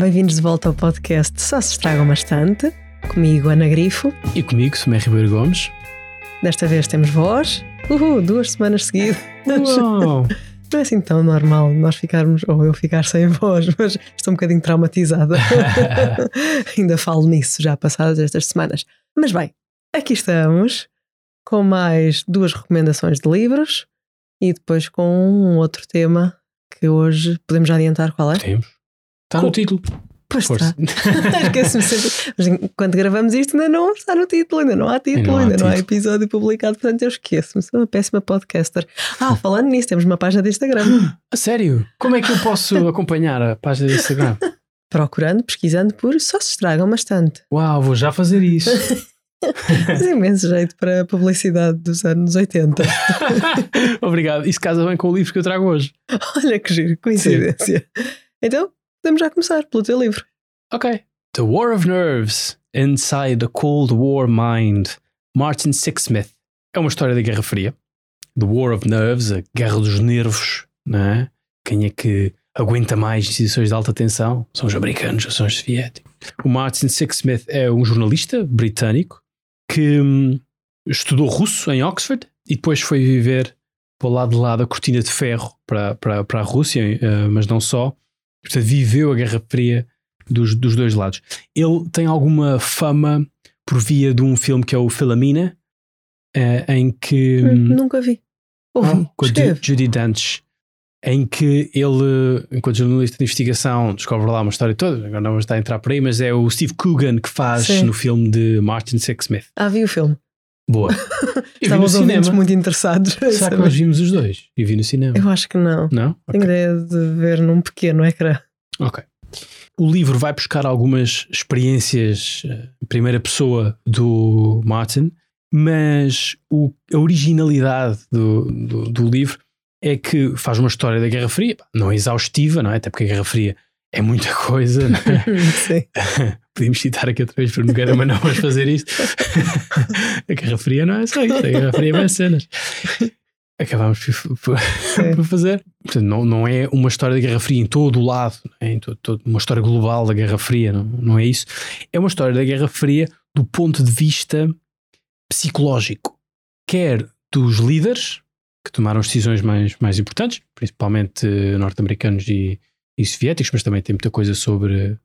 Bem-vindos de volta ao podcast Só se estragam bastante. Comigo, Ana Grifo. E comigo, Sumé Ribeiro Gomes. Desta vez temos voz. Uhul, duas semanas seguidas. Uau. Não é assim tão normal nós ficarmos, ou eu ficar sem voz, mas estou um bocadinho traumatizada. Ainda falo nisso já passadas estas semanas. Mas bem, aqui estamos com mais duas recomendações de livros e depois com um outro tema que hoje podemos já adiantar qual é? Temos. Está no título. Pois Força. está. Esqueço-me sempre. Mas enquanto gravamos isto, ainda não está no título, ainda não há título, não há ainda não há título. episódio publicado, portanto eu esqueço-me. Sou uma péssima podcaster. Ah, falando nisso, temos uma página de Instagram. A sério? Como é que eu posso acompanhar a página do Instagram? Procurando, pesquisando por só se estragam bastante. Uau, vou já fazer isso. Mas imenso jeito para a publicidade dos anos 80. Obrigado. Isso casa bem com o livro que eu trago hoje. Olha que giro, coincidência. Então, podemos já começar pelo teu livro. Ok. The War of Nerves Inside the Cold War Mind. Martin Sixsmith. É uma história da Guerra Fria. The War of Nerves, a Guerra dos Nervos, não é? Quem é que aguenta mais em situações de alta tensão? São os americanos ou são os soviéticos? O Martin Sixsmith é um jornalista britânico que hum, estudou russo em Oxford e depois foi viver para o lado de lá da cortina de ferro para, para, para a Rússia, eh, mas não só. Portanto, viveu a Guerra Fria dos, dos dois lados. Ele tem alguma fama por via de um filme que é o Philomena, eh, em que. Hum, Nunca vi. Ouvi. com a. Judy Dench, em que ele, enquanto jornalista de investigação, descobre lá uma história toda. Agora não vamos estar a entrar por aí, mas é o Steve Coogan que faz Sim. no filme de Martin Sixsmith. Ah, vi o filme. Boa. Estavam os ouvintes muito interessados. Será que nós vimos os dois? E vi no cinema. Eu acho que não. Não? Tenho ideia de ver num pequeno ecrã. Ok. O livro vai buscar algumas experiências eh, em primeira pessoa do Martin, mas o- a originalidade do, do, do livro é que faz uma história da Guerra Fria, não é exaustiva, não é? Até porque a Guerra Fria é muita coisa, não é? Sim. Podíamos citar aqui outra vez para Nogueira, mas não vamos fazer isto. a Guerra Fria não é só isso, a Guerra Fria é mais cenas. Acabámos por, por- por fazer. Portanto, não, não é uma história da Guerra Fria em todo o lado, é? em todo, todo- uma história global da Guerra Fria, não, não é isso. É uma história da Guerra Fria do ponto de vista psicológico, quer dos líderes que tomaram as decisões mais, mais importantes, principalmente norte-americanos e, e soviéticos, mas também tem muita coisa sobre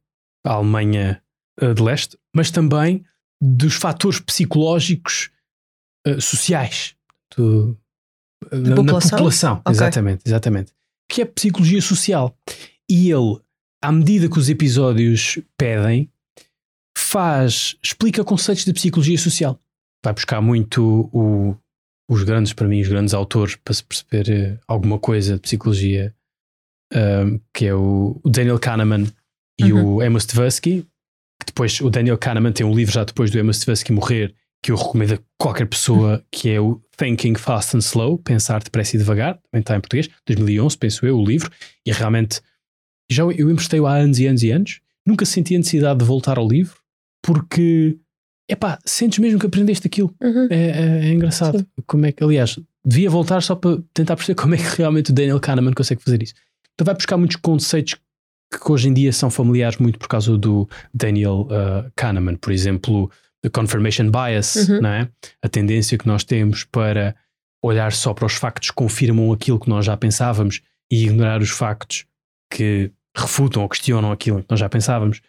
a Alemanha eh, de leste, mas também dos fatores psicológicos eh, sociais do- eh, na, na população? população. Ok. Exatamente, exatamente. Que é psicologia social. E ele, à medida que os episódios pedem, faz, explica conceitos de psicologia social. Vai buscar muito o- os grandes, para mim, os grandes autores para se perceber alguma coisa de psicologia, um, que é o, Daniel Kahneman e Uhum. o Amos Tversky. Que depois, o Daniel Kahneman tem um livro já depois do Amos Tversky morrer, que eu recomendo a qualquer pessoa, que é o Thinking Fast and Slow, Pensar Depressa e Devagar, também está em português, 2011, penso eu, o livro, e realmente, já eu- eu emprestei-o há anos e anos e anos, nunca senti a necessidade de voltar ao livro, porque, epá, sentes mesmo que aprendeste aquilo. Uhum. É, é- é engraçado. Sim. Como é que, aliás, devia voltar só para tentar perceber como é que realmente o Daniel Kahneman consegue fazer isso. Então vai buscar muitos conceitos que hoje em dia são familiares muito por causa do Daniel uh, Kahneman, por exemplo, the confirmation bias, Uhum. não é? A tendência que nós temos para olhar só para os factos que confirmam aquilo que nós já pensávamos e ignorar os factos que refutam ou questionam aquilo que nós já pensávamos.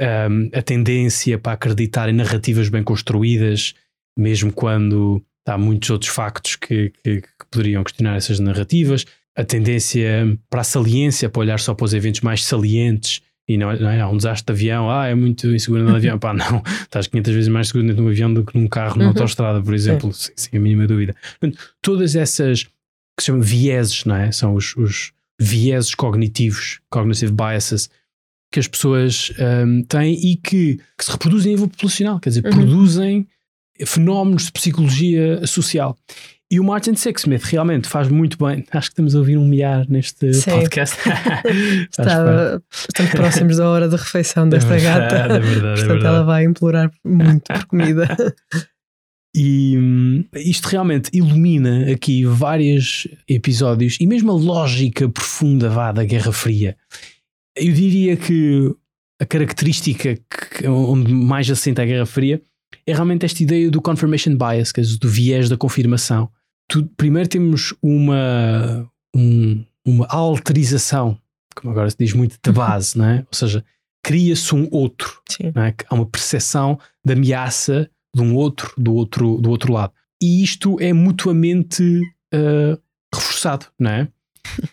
Um, a tendência para acreditar em narrativas bem construídas, mesmo quando há muitos outros factos que, que- que poderiam questionar essas narrativas, a tendência para a saliência, para olhar só para os eventos mais salientes e não, não é? Há um desastre de avião, ah, é muito inseguro no avião, pá, não, estás 500 vezes mais seguro dentro de um avião do que num carro na Uhum. autostrada, por exemplo, sem, sem a mínima dúvida. Portanto, todas essas que se chamam vieses, não é? São os, os vieses cognitivos, cognitive biases, que as pessoas hum, têm e que, que se reproduzem a nível populacional, quer dizer, Uhum. produzem fenómenos de psicologia social. E o Martin Sixsmith realmente faz muito bem. Acho que estamos a ouvir um milhar neste Sim. podcast. Está bastante próximos da hora de refeição desta É verdade, gata. É verdade, é Portanto, verdade. ela vai implorar muito por comida. E hum, isto realmente ilumina aqui vários episódios e mesmo a lógica profunda vá da Guerra Fria. Eu diria que a característica que, onde mais assenta a Guerra Fria é realmente esta ideia do confirmation bias, que é do viés da confirmação. Tu, primeiro temos uma, um, uma alterização, como agora se diz muito, da base, não é? Ou seja, cria-se um outro. É? Há uma percepção de ameaça de um outro, do outro, do outro lado. E isto é mutuamente uh, reforçado, não é?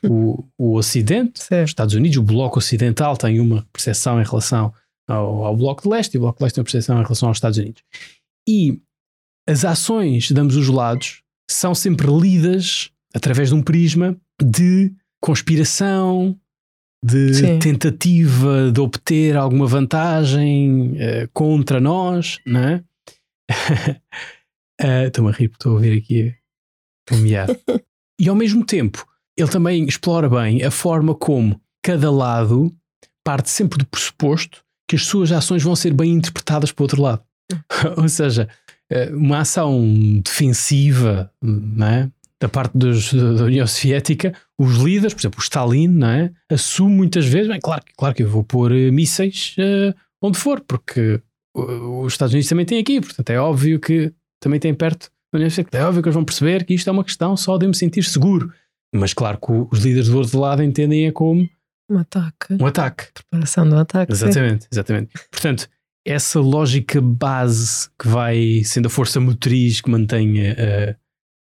O, o Ocidente, Sim. os Estados Unidos, o Bloco Ocidental tem uma percepção em relação ao, ao, Bloco de Leste e o Bloco de Leste tem uma percepção em relação aos Estados Unidos. E as ações de ambos os lados são sempre lidas através de um prisma de conspiração, de Sim. tentativa de obter alguma vantagem uh, contra nós, não é? uh, Estou-me a rir porque estou a ouvir aqui o miar. e ao mesmo tempo, ele também explora bem a forma como cada lado parte sempre do pressuposto que as suas ações vão ser bem interpretadas para o outro lado. Ou seja, eh, uma ação defensiva é? da parte dos, da União Soviética, os líderes, por exemplo, o Stalin, é? assume muitas vezes, bem, claro, claro que eu vou pôr eh, mísseis uh, onde for, porque os Estados Unidos também têm aqui, portanto é óbvio que também têm perto da União Soviética, é óbvio que eles vão perceber que isto é uma questão só de me sentir seguro. Mas claro que os líderes do outro lado entendem é como um ataque. Um ataque. Preparação do ataque. Exatamente, sim. exatamente. Portanto, essa lógica base que vai sendo a força motriz que mantém a,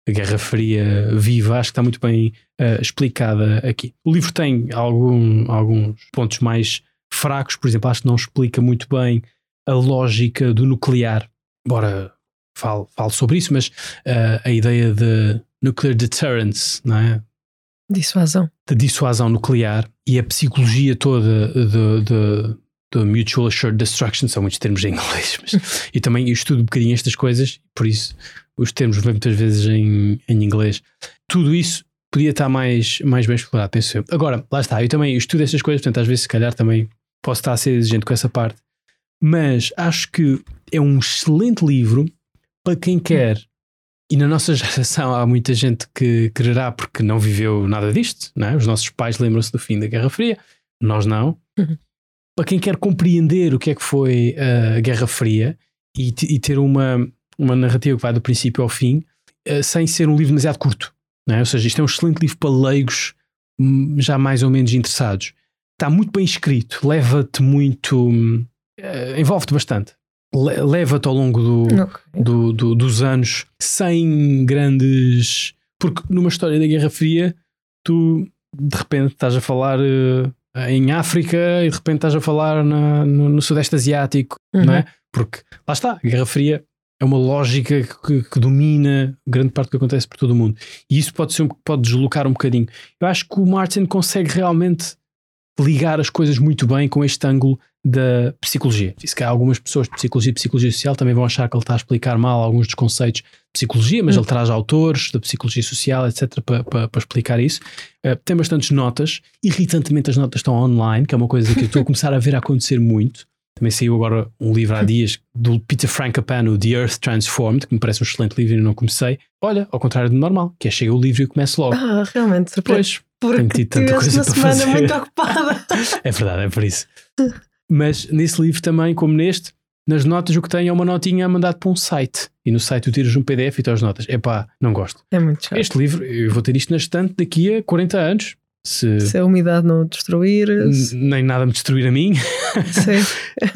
a Guerra Fria viva, acho que está muito bem uh, explicada aqui. O livro tem algum, alguns pontos mais fracos, por exemplo, acho que não explica muito bem a lógica do nuclear, embora fale, fale sobre isso, mas uh, a ideia de nuclear deterrence, não é? Dissuasão. De dissuasão nuclear e a psicologia toda de, de, de Mutual Assured Destruction, são muitos termos em inglês, mas e também eu estudo um bocadinho estas coisas, por isso os termos vêm muitas vezes em, em inglês. Tudo isso podia estar mais, mais bem explorado, penso eu. Agora, lá está, eu também estudo estas coisas, portanto, às vezes, se calhar, também posso estar a ser exigente com essa parte, mas acho que é um excelente livro para quem quer e na nossa geração há muita gente que quererá porque não viveu nada disto, não é? Os nossos pais lembram-se do fim da Guerra Fria, nós não. Uhum. Para quem quer compreender o que é que foi a Guerra Fria e, e ter uma, uma narrativa que vai do princípio ao fim, uh, sem ser um livro demasiado curto, é? Ou seja, isto é um excelente livro para leigos hum, já mais ou menos interessados. Está muito bem escrito, leva-te muito. Uh, envolve-te bastante leva-te ao longo do, do, do, dos anos sem grandes. Porque numa história da Guerra Fria, tu de repente estás a falar uh, em África e de repente estás a falar na, no, no, Sudeste Asiático, uhum. não é? Porque lá está, a Guerra Fria é uma lógica que, que, domina grande parte do que acontece por todo o mundo. E isso pode, ser, pode deslocar um bocadinho. Eu acho que o Martin consegue realmente ligar as coisas muito bem com este ângulo da psicologia. Diz que algumas pessoas de psicologia e psicologia social também vão achar que ele está a explicar mal alguns dos conceitos de psicologia, mas hum. ele traz autores da psicologia social, etc., para, para, para explicar isso. Uh, tem bastantes notas. Irritantemente, as notas estão online, que é uma coisa que eu estou a começar a ver a acontecer muito. Também saiu agora um livro há dias do Peter Frankopan, The Earth Transformed, que me parece um excelente livro e não comecei. Olha, ao contrário do normal, que é chega o livro e começo logo. Ah, realmente, depois porque coisa uma semana fazer. muito ocupada. é verdade, é por isso. Mas nesse livro também, como neste, nas notas o que tem é uma notinha mandada para um site. E no site tu tiras um PDF e tens as notas. Epá, não gosto. É muito chato. Este livro, eu vou ter isto na estante daqui a 40 anos. Se, se a umidade não destruir. Nem nada me destruir a mim. Sim.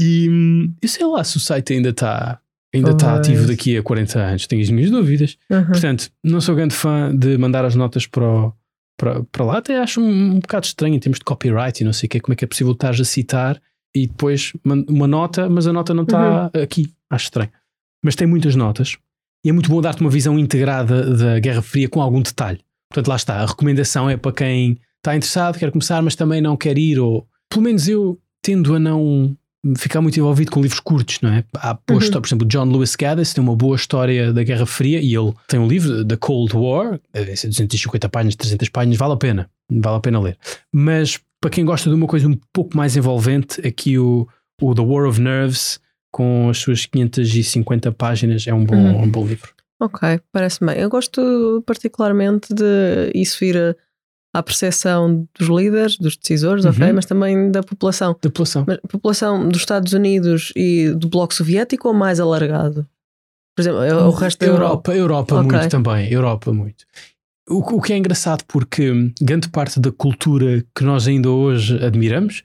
e eu sei lá se o site ainda está ainda está ativo daqui a 40 anos. Tenho as minhas dúvidas. Portanto, não sou grande fã de mandar as notas para, o, para, para lá. Até acho um, um bocado estranho em termos de copyright e não sei o que. Como é que é possível estar a citar e depois uma nota, mas a nota não está uhum. aqui. Acho estranho. Mas tem muitas notas e é muito bom dar-te uma visão integrada da Guerra Fria com algum detalhe. Portanto, lá está. A recomendação é para quem está interessado, quer começar, mas também não quer ir, ou pelo menos eu tendo a não ficar muito envolvido com livros curtos, não é? Há uhum. por exemplo, John Lewis Gaddis tem uma boa história da Guerra Fria e ele tem um livro da Cold War, deve ser 250 páginas, 300 páginas, vale a pena, vale a pena ler. Mas para quem gosta de uma coisa um pouco mais envolvente, aqui o, o The War of Nerves, com as suas 550 páginas, é um bom, uhum. um bom livro. Ok, parece bem. Eu gosto particularmente de isso ir à percepção dos líderes, dos decisores, ok, Uhum. mas também da população. Da população. Mas população dos Estados Unidos e do Bloco Soviético ou mais alargado? Por exemplo, é o resto da Europa. Europa, Ok. muito também. Europa muito. O, o que é engraçado porque grande parte da cultura que nós ainda hoje admiramos,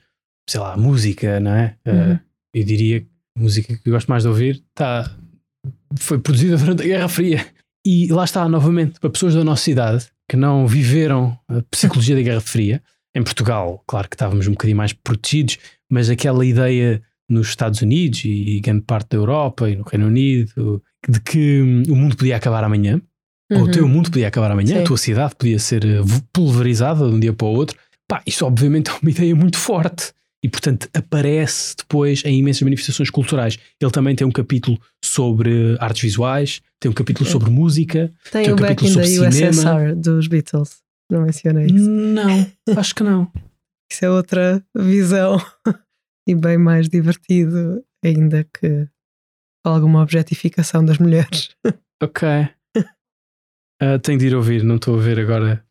sei lá, a música, não é? Uhum. Uh, eu diria que a música que eu gosto mais de ouvir tá, foi produzida durante a Guerra Fria. E lá está, novamente, para pessoas da nossa idade que não viveram a psicologia da Guerra Fria, em Portugal, claro que estávamos um bocadinho mais protegidos, mas aquela ideia nos Estados Unidos e grande parte da Europa e no Reino Unido de que hum, o mundo podia acabar amanhã, ou o Uhum. teu mundo podia acabar amanhã, Sim. a tua cidade podia ser eh, pulverizada de um dia para o outro. Pá, isso obviamente é uma ideia muito forte e, portanto, aparece depois em imensas manifestações culturais. Ele também tem um capítulo sobre artes visuais, tem um capítulo Sim. sobre música. Tem Tem um Back capítulo sobre cinema. USSR dos Beatles. Não mencionei isso. Não, acho que não. Isso é outra visão e bem mais divertido, ainda que alguma objetificação das mulheres. Ok. Ah, tenho de ir ouvir, não estou a ver agora.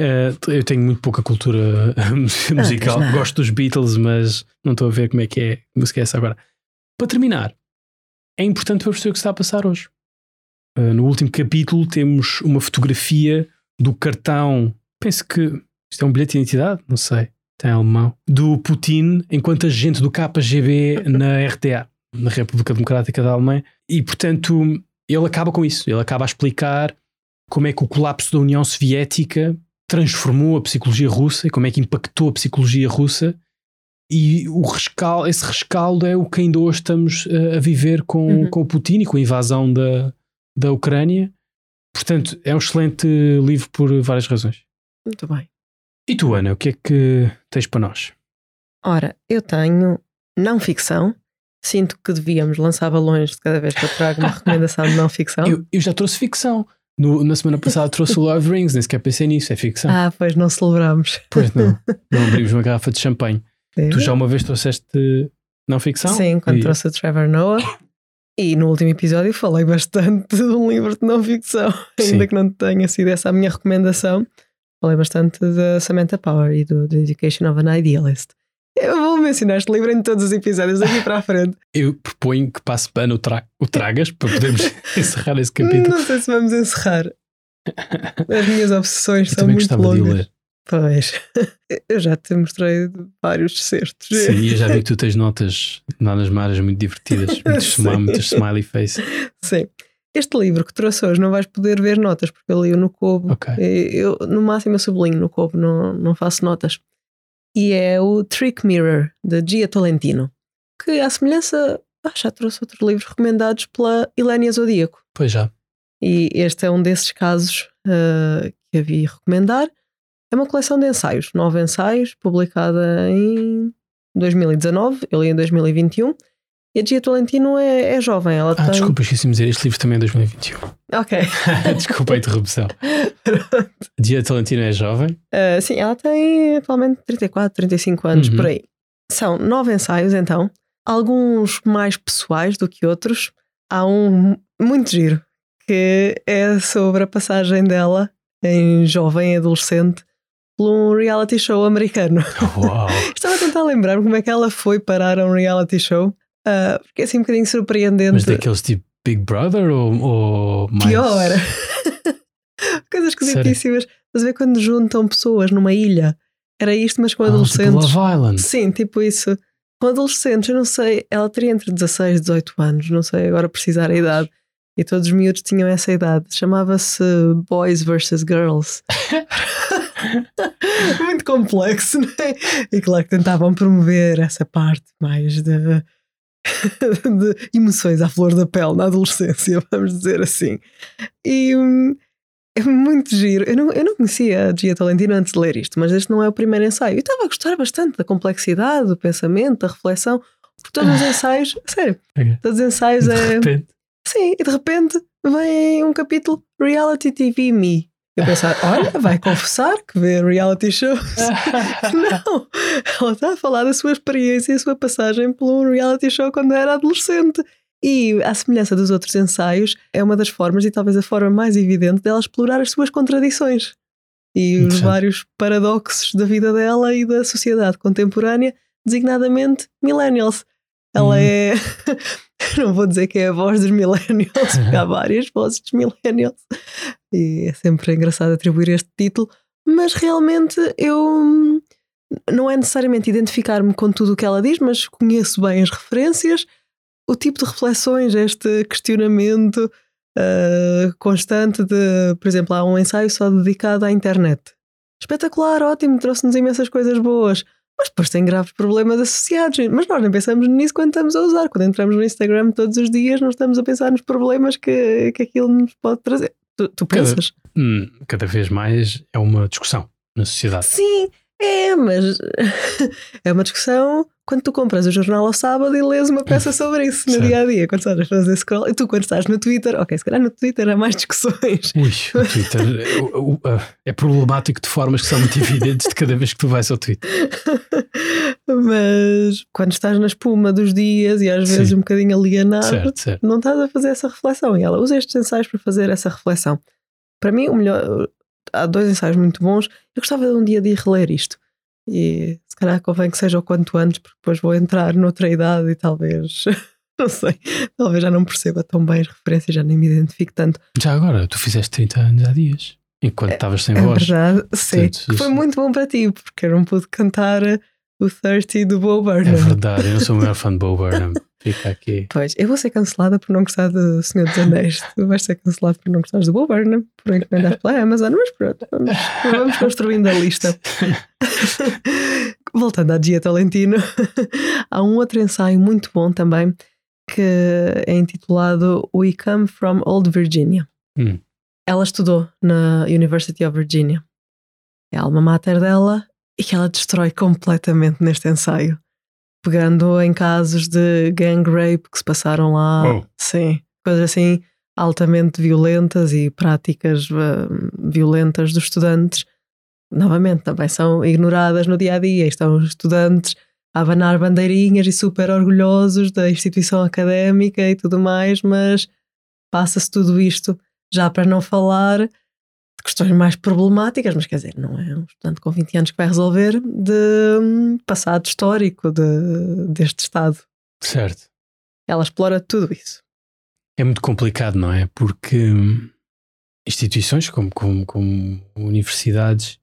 Ah, eu tenho muito pouca cultura musical. não. Gosto dos Beatles, mas não estou a ver como é que é música é essa agora. Para terminar, é importante para perceber o que está a passar hoje. Ah, no último capítulo temos uma fotografia do cartão. Penso que isto é um bilhete de identidade, não sei. Tem alemão. Do Putin enquanto agente do KGB na RTA, na República Democrática da Alemanha. E portanto, ele acaba com isso. Ele acaba a explicar como é que o colapso da União Soviética transformou a psicologia russa e como é que impactou a psicologia russa. E o rescal, esse rescaldo é o que ainda hoje estamos eh, a viver com, Uhum. com o Putin e com a invasão da, da Ucrânia. Portanto, é um excelente livro por várias razões. Muito bem. E tu, Ana, o que é que tens para nós? Ora, eu tenho não ficção. Sinto que devíamos lançar balões de cada vez que eu trago uma recomendação de não ficção. Eu, eu já trouxe ficção. No- na semana passada trouxe o the Rings, nem sequer pensei nisso, é ficção. Ah, pois não celebramos. Pois não, não abrimos uma garrafa de champanhe. Tu já uma vez trouxeste não ficção? Sim, quando E- trouxe a Trevor Noah. E no último episódio falei bastante de um livro de não ficção, Sim. ainda que não tenha sido essa a minha recomendação. Falei bastante da Samantha Power e do The Education of an Idealist. Eu vou mencionar este livro em todos os episódios daqui para a frente. Eu proponho que passe pano o, tra o tragas para podermos encerrar esse capítulo. Não sei se vamos encerrar. As minhas obsessões Eu são muito gostava de o longas. ler. Pois. Eu já te mostrei vários certos. Sim, e eu já vi que tu tens notas nas maras muito divertidas, muitas, Sim. smi- muitas smiley face. Sim. Este livro que trouxe hoje não vais poder ver notas porque eu li-o no Kobo. Ok. E Eu, no máximo eu sublinho no Kobo, não, não faço notas. E é o Trick Mirror, de Gia Tolentino, que à semelhança, ah, já trouxe outros livros recomendados pela Ilénia Zodíaco. Pois já. E este é um desses casos ah, que havia recomendar. É uma coleção de ensaios, nove ensaios, publicada em 2019, eu li em 2021. E a Gia Tolentino é, é jovem, ela Ah, tem. desculpa, esqueci-me de dizer, este livro também é 2021. Ok. desculpa a interrupção. Dia Talentino é jovem. Uh, sim, ela tem atualmente 34, 35 anos, Uhum. por aí. São nove ensaios, então. Alguns mais pessoais do que outros. Há um muito giro, que é sobre a passagem dela, em jovem adolescente, por um reality show americano. Uau! Estava a tentar lembrar-me como é que ela foi parar a um reality show, uh, porque é assim um bocadinho surpreendente. Mas daqueles tipo Big Brother ou, ou mais. Pior. Coisas esquisitíssimas. A ver quando juntam pessoas numa ilha? Era isto, mas com Ah, tipo adolescentes. Love Island. Sim, tipo isso. Com adolescentes, eu não sei, ela teria entre 16 e 18 anos, não sei agora precisar a idade. E todos os miúdos tinham essa idade. Chamava-se Boys versus Girls. Muito complexo, não é? E claro que tentavam promover essa parte mais de, de emoções à flor da pele na adolescência, vamos dizer assim. E hum, é muito giro. Eu não, eu não conhecia a Gia Tolentino antes de ler isto, mas este não é o primeiro ensaio. Eu estava a gostar bastante da complexidade, do pensamento, da reflexão, porque todos os ensaios, sério, todos os ensaios De é. repente. Sim, e de repente vem um capítulo Reality TV Me. Eu pensar, olha, vai confessar que vê reality shows. Não, ela está a falar da sua experiência e a sua passagem por um reality show quando era adolescente. E, à semelhança dos outros ensaios, é uma das formas, e talvez a forma mais evidente, dela explorar as suas contradições. e os vários paradoxos da vida dela e da sociedade contemporânea, designadamente millennials. Ela hum. é. não vou dizer que é a voz dos millennials, porque há várias vozes dos millennials. E é sempre engraçado atribuir este título, mas realmente eu não é necessariamente identificar-me com tudo o que ela diz, mas conheço bem as referências, o tipo de reflexões, este questionamento uh, constante de, por exemplo, há um ensaio só dedicado à internet. Espetacular, ótimo, trouxe-nos imensas coisas boas. Mas depois tem graves problemas associados. Mas nós nem pensamos nisso quando estamos a usar. Quando entramos no Instagram todos os dias, não estamos a pensar nos problemas que, que aquilo nos pode trazer. Tu, tu pensas? Cada, hum, cada vez mais é uma discussão na sociedade. Sim, é, mas é uma discussão quando tu compras o jornal ao sábado e lês uma peça sobre isso no certo. dia a dia, quando estás a fazer scroll, e tu quando estás no Twitter, ok, se calhar no Twitter há mais discussões. Ui, o Twitter é, é problemático de formas que são muito evidentes de cada vez que tu vais ao Twitter. Mas quando estás na espuma dos dias e às vezes Sim. um bocadinho alienado, certo, certo. não estás a fazer essa reflexão. E ela usa estes ensaios para fazer essa reflexão. Para mim, o melhor, há dois ensaios muito bons. Eu gostava de um dia de ir reler isto. E se calhar convém que seja o quanto antes, porque depois vou entrar noutra idade e talvez, não sei, talvez já não perceba tão bem as referências, já nem me identifico tanto. Já agora, tu fizeste 30 anos há dias, enquanto é, estavas sem é voz. É verdade, sim. Portanto, foi muito bom para ti, porque eu não pude cantar o 30 do Bo Burnham. É verdade, eu não sou o maior fã de Bo Burnham. Fica aqui. Pois, eu vou ser cancelada por não gostar do Senhor dos Anéis. tu vais ser cancelado por não gostares do Burnham, por encomendar pela Amazon, mas pronto, vamos, vamos construindo a lista. Voltando à Gia Tolentino, há um outro ensaio muito bom também que é intitulado We Come From Old Virginia. Hum. Ela estudou na University of Virginia. É a alma mater dela e que ela destrói completamente neste ensaio pegando em casos de gang rape que se passaram lá, oh. sim, coisas assim altamente violentas e práticas uh, violentas dos estudantes, novamente também são ignoradas no dia a dia. Estão os estudantes a abanar bandeirinhas e super orgulhosos da instituição académica e tudo mais, mas passa-se tudo isto já para não falar de questões mais problemáticas, mas quer dizer, não é um estudante com 20 anos que vai resolver de hum, passado histórico de, deste Estado. Certo. Ela explora tudo isso. É muito complicado, não é? Porque hum, instituições como, como, como universidades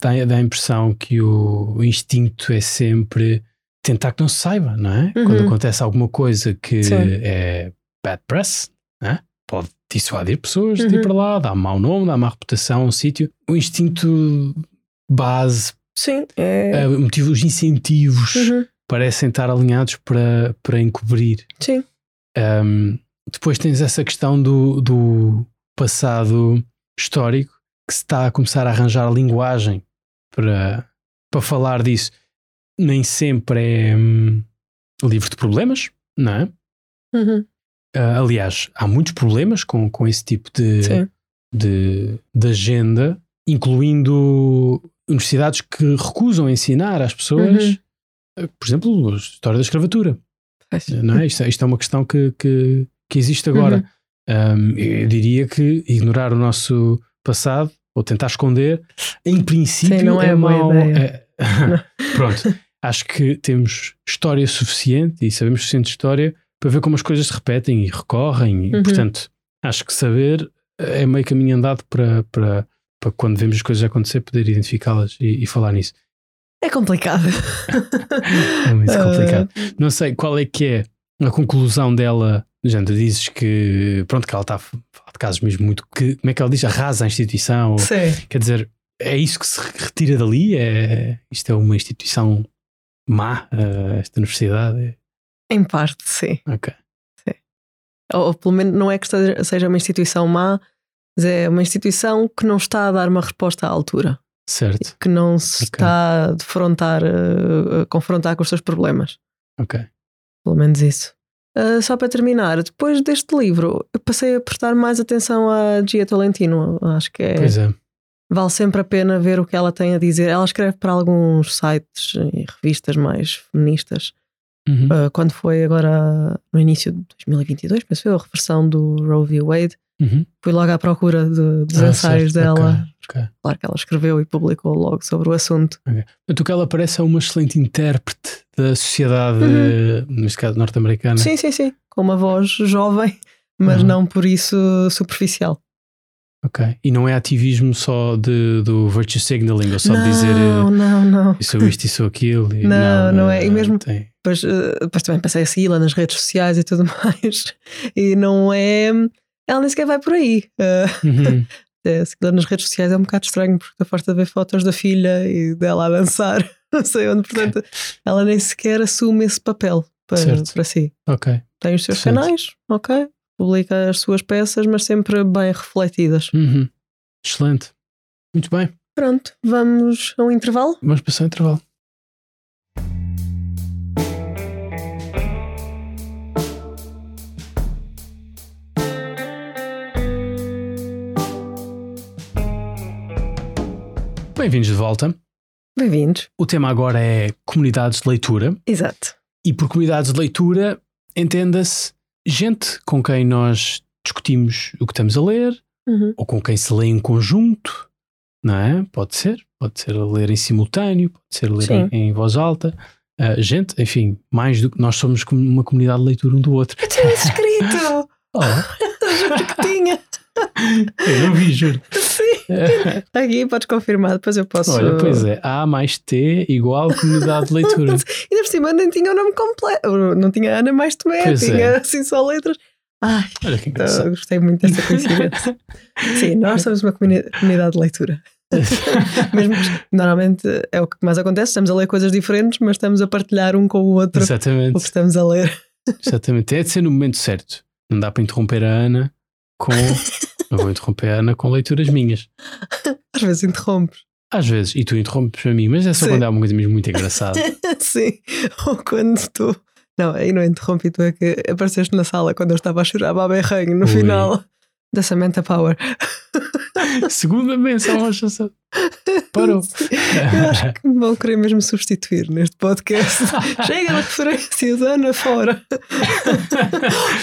dá, dá a impressão que o, o, instinto é sempre tentar que não se saiba, não é? Uhum. Quando acontece alguma coisa que Sim. é bad press, é? pode dissuadir pessoas uhum. de ir uhum. para lá, dá mau nome, dá má reputação a um sítio. O instinto base, Sim, é... uh, motivos, os incentivos uhum. parecem estar alinhados para, para encobrir. Sim. Um, depois tens essa questão do, do passado histórico que se está a começar a arranjar linguagem para, para falar disso. Nem sempre é hum, livre de problemas, não é? Uhum. Uh, aliás, há muitos problemas com, com esse tipo de, de, de, agenda, incluindo universidades que recusam ensinar às pessoas, uhum. Ah, por exemplo, a história da escravatura. Não é? Isto, isto, é uma questão que, que, que existe agora. Uhum. Um, eu diria que ignorar o nosso passado ou tentar esconder, em princípio, Sim, não é, é mau. É... Pronto, acho que temos história suficiente e sabemos suficiente história para ver como as coisas se repetem e recorrem. E, uhum. Portanto, acho que saber é meio caminho andado para, para, para quando vemos as coisas acontecer, poder identificá-las e, e, falar nisso. É complicado. é muito complicado. Uh... Não sei qual é que é a conclusão dela. Gente, dizes que, pronto, que ela está a falar de casos mesmo muito. Que, como é que ela diz? Arrasa a instituição. Sim. Quer dizer, é isso que se retira dali? É, isto é uma instituição má, uh, esta universidade? Em parte, sim. Ok. Sim. Ou, ou, pelo menos não é que seja uma instituição má, mas é uma instituição que não está a dar uma resposta à altura. Certo. Que não se okay. está a defrontar, uh, a confrontar com os seus problemas. Ok. Pelo menos isso. Uh, só para terminar, depois deste livro, eu passei a prestar mais atenção à Gia Tolentino. Acho que é. É. Vale sempre a pena ver o que ela tem a dizer. Ela escreve para alguns sites e revistas mais feministas. Uhum. Uh, quando foi agora no início de 2022, penso eu, a reversão do Roe v. Wade, uhum. fui logo à procura de, dos ah, ensaios certo. dela, okay. Ok. Claro que ela escreveu e publicou logo sobre o assunto. Portanto, o que ela parece é uma excelente intérprete da sociedade, Uhum. neste caso norte-americana. Sim, sim, sim. Com uma voz jovem, mas Uhum. não por isso superficial. Ok. E não é ativismo só de, do virtue signaling, ou só de não, dizer eh, não, não. eu sou isto e sou aquilo. E Não, não é. E eh, mesmo- Tem. Depois, eh, depois também passei a segui-la nas redes sociais e tudo mais. E não é. Ela nem sequer vai por aí. Eh, Uhum. é, segui-la nas redes sociais é um bocado estranho, porque farta de ver fotos da filha e dela a dançar, não sei onde. Portanto, ela nem sequer assume esse papel para, Certo. para si. Ok. Tem os seus Certo. canais, ok. Publica as suas peças, mas sempre bem refletidas. Uhum. Excelente. Muito bem. Pronto, vamos a um intervalo? Vamos passar o intervalo. Bem-vindos de volta. Bem-vindos. O tema agora é comunidades de leitura. Exato. E por comunidades de leitura, entenda-se gente com quem nós discutimos o que estamos a ler, Uhum. ou com quem se lê em conjunto, não é? Pode ser. Pode ser a ler em simultáneo, pode ser a ler em, em voz alta. Ah, gente, enfim, mais do que nós somos uma comunidade de leitura um do outro. Eu tinha escrito! Oh, Juro que tinha! eu não vi, juro. Sim! Aqui podes confirmar, depois eu posso. Olha, pois é, A mais T igual comunidade de leitura. Ainda por cima nem tinha o nome completo. Não tinha Ana mais Tomé, Pois é. tinha assim só letras. Ai, Olha que engraçado. gostei muito dessa coincidência. Sim, nós somos uma comuni- comunidade de leitura. Mesmo que normalmente é o que mais acontece, estamos a ler coisas diferentes, mas estamos a partilhar um com o outro o que Exatamente, estamos a ler. exatamente. É de ser no momento certo. Não dá para interromper a Ana com. não vou interromper a Ana com leituras minhas. Às vezes interrompes. Às vezes, e tu interrompes a mim, mas é só Sim. quando há uma coisa mesmo muito engraçada. Sim, ou quando tu. Não, aí não interrompi, tu é que apareceste na sala quando eu estava a chorar a berranho no Ui. final da Samantha Power. Segunda menção ao José. Parou. Eu acho que me vão querer mesmo substituir neste podcast. Chega de referências, Ana, fora.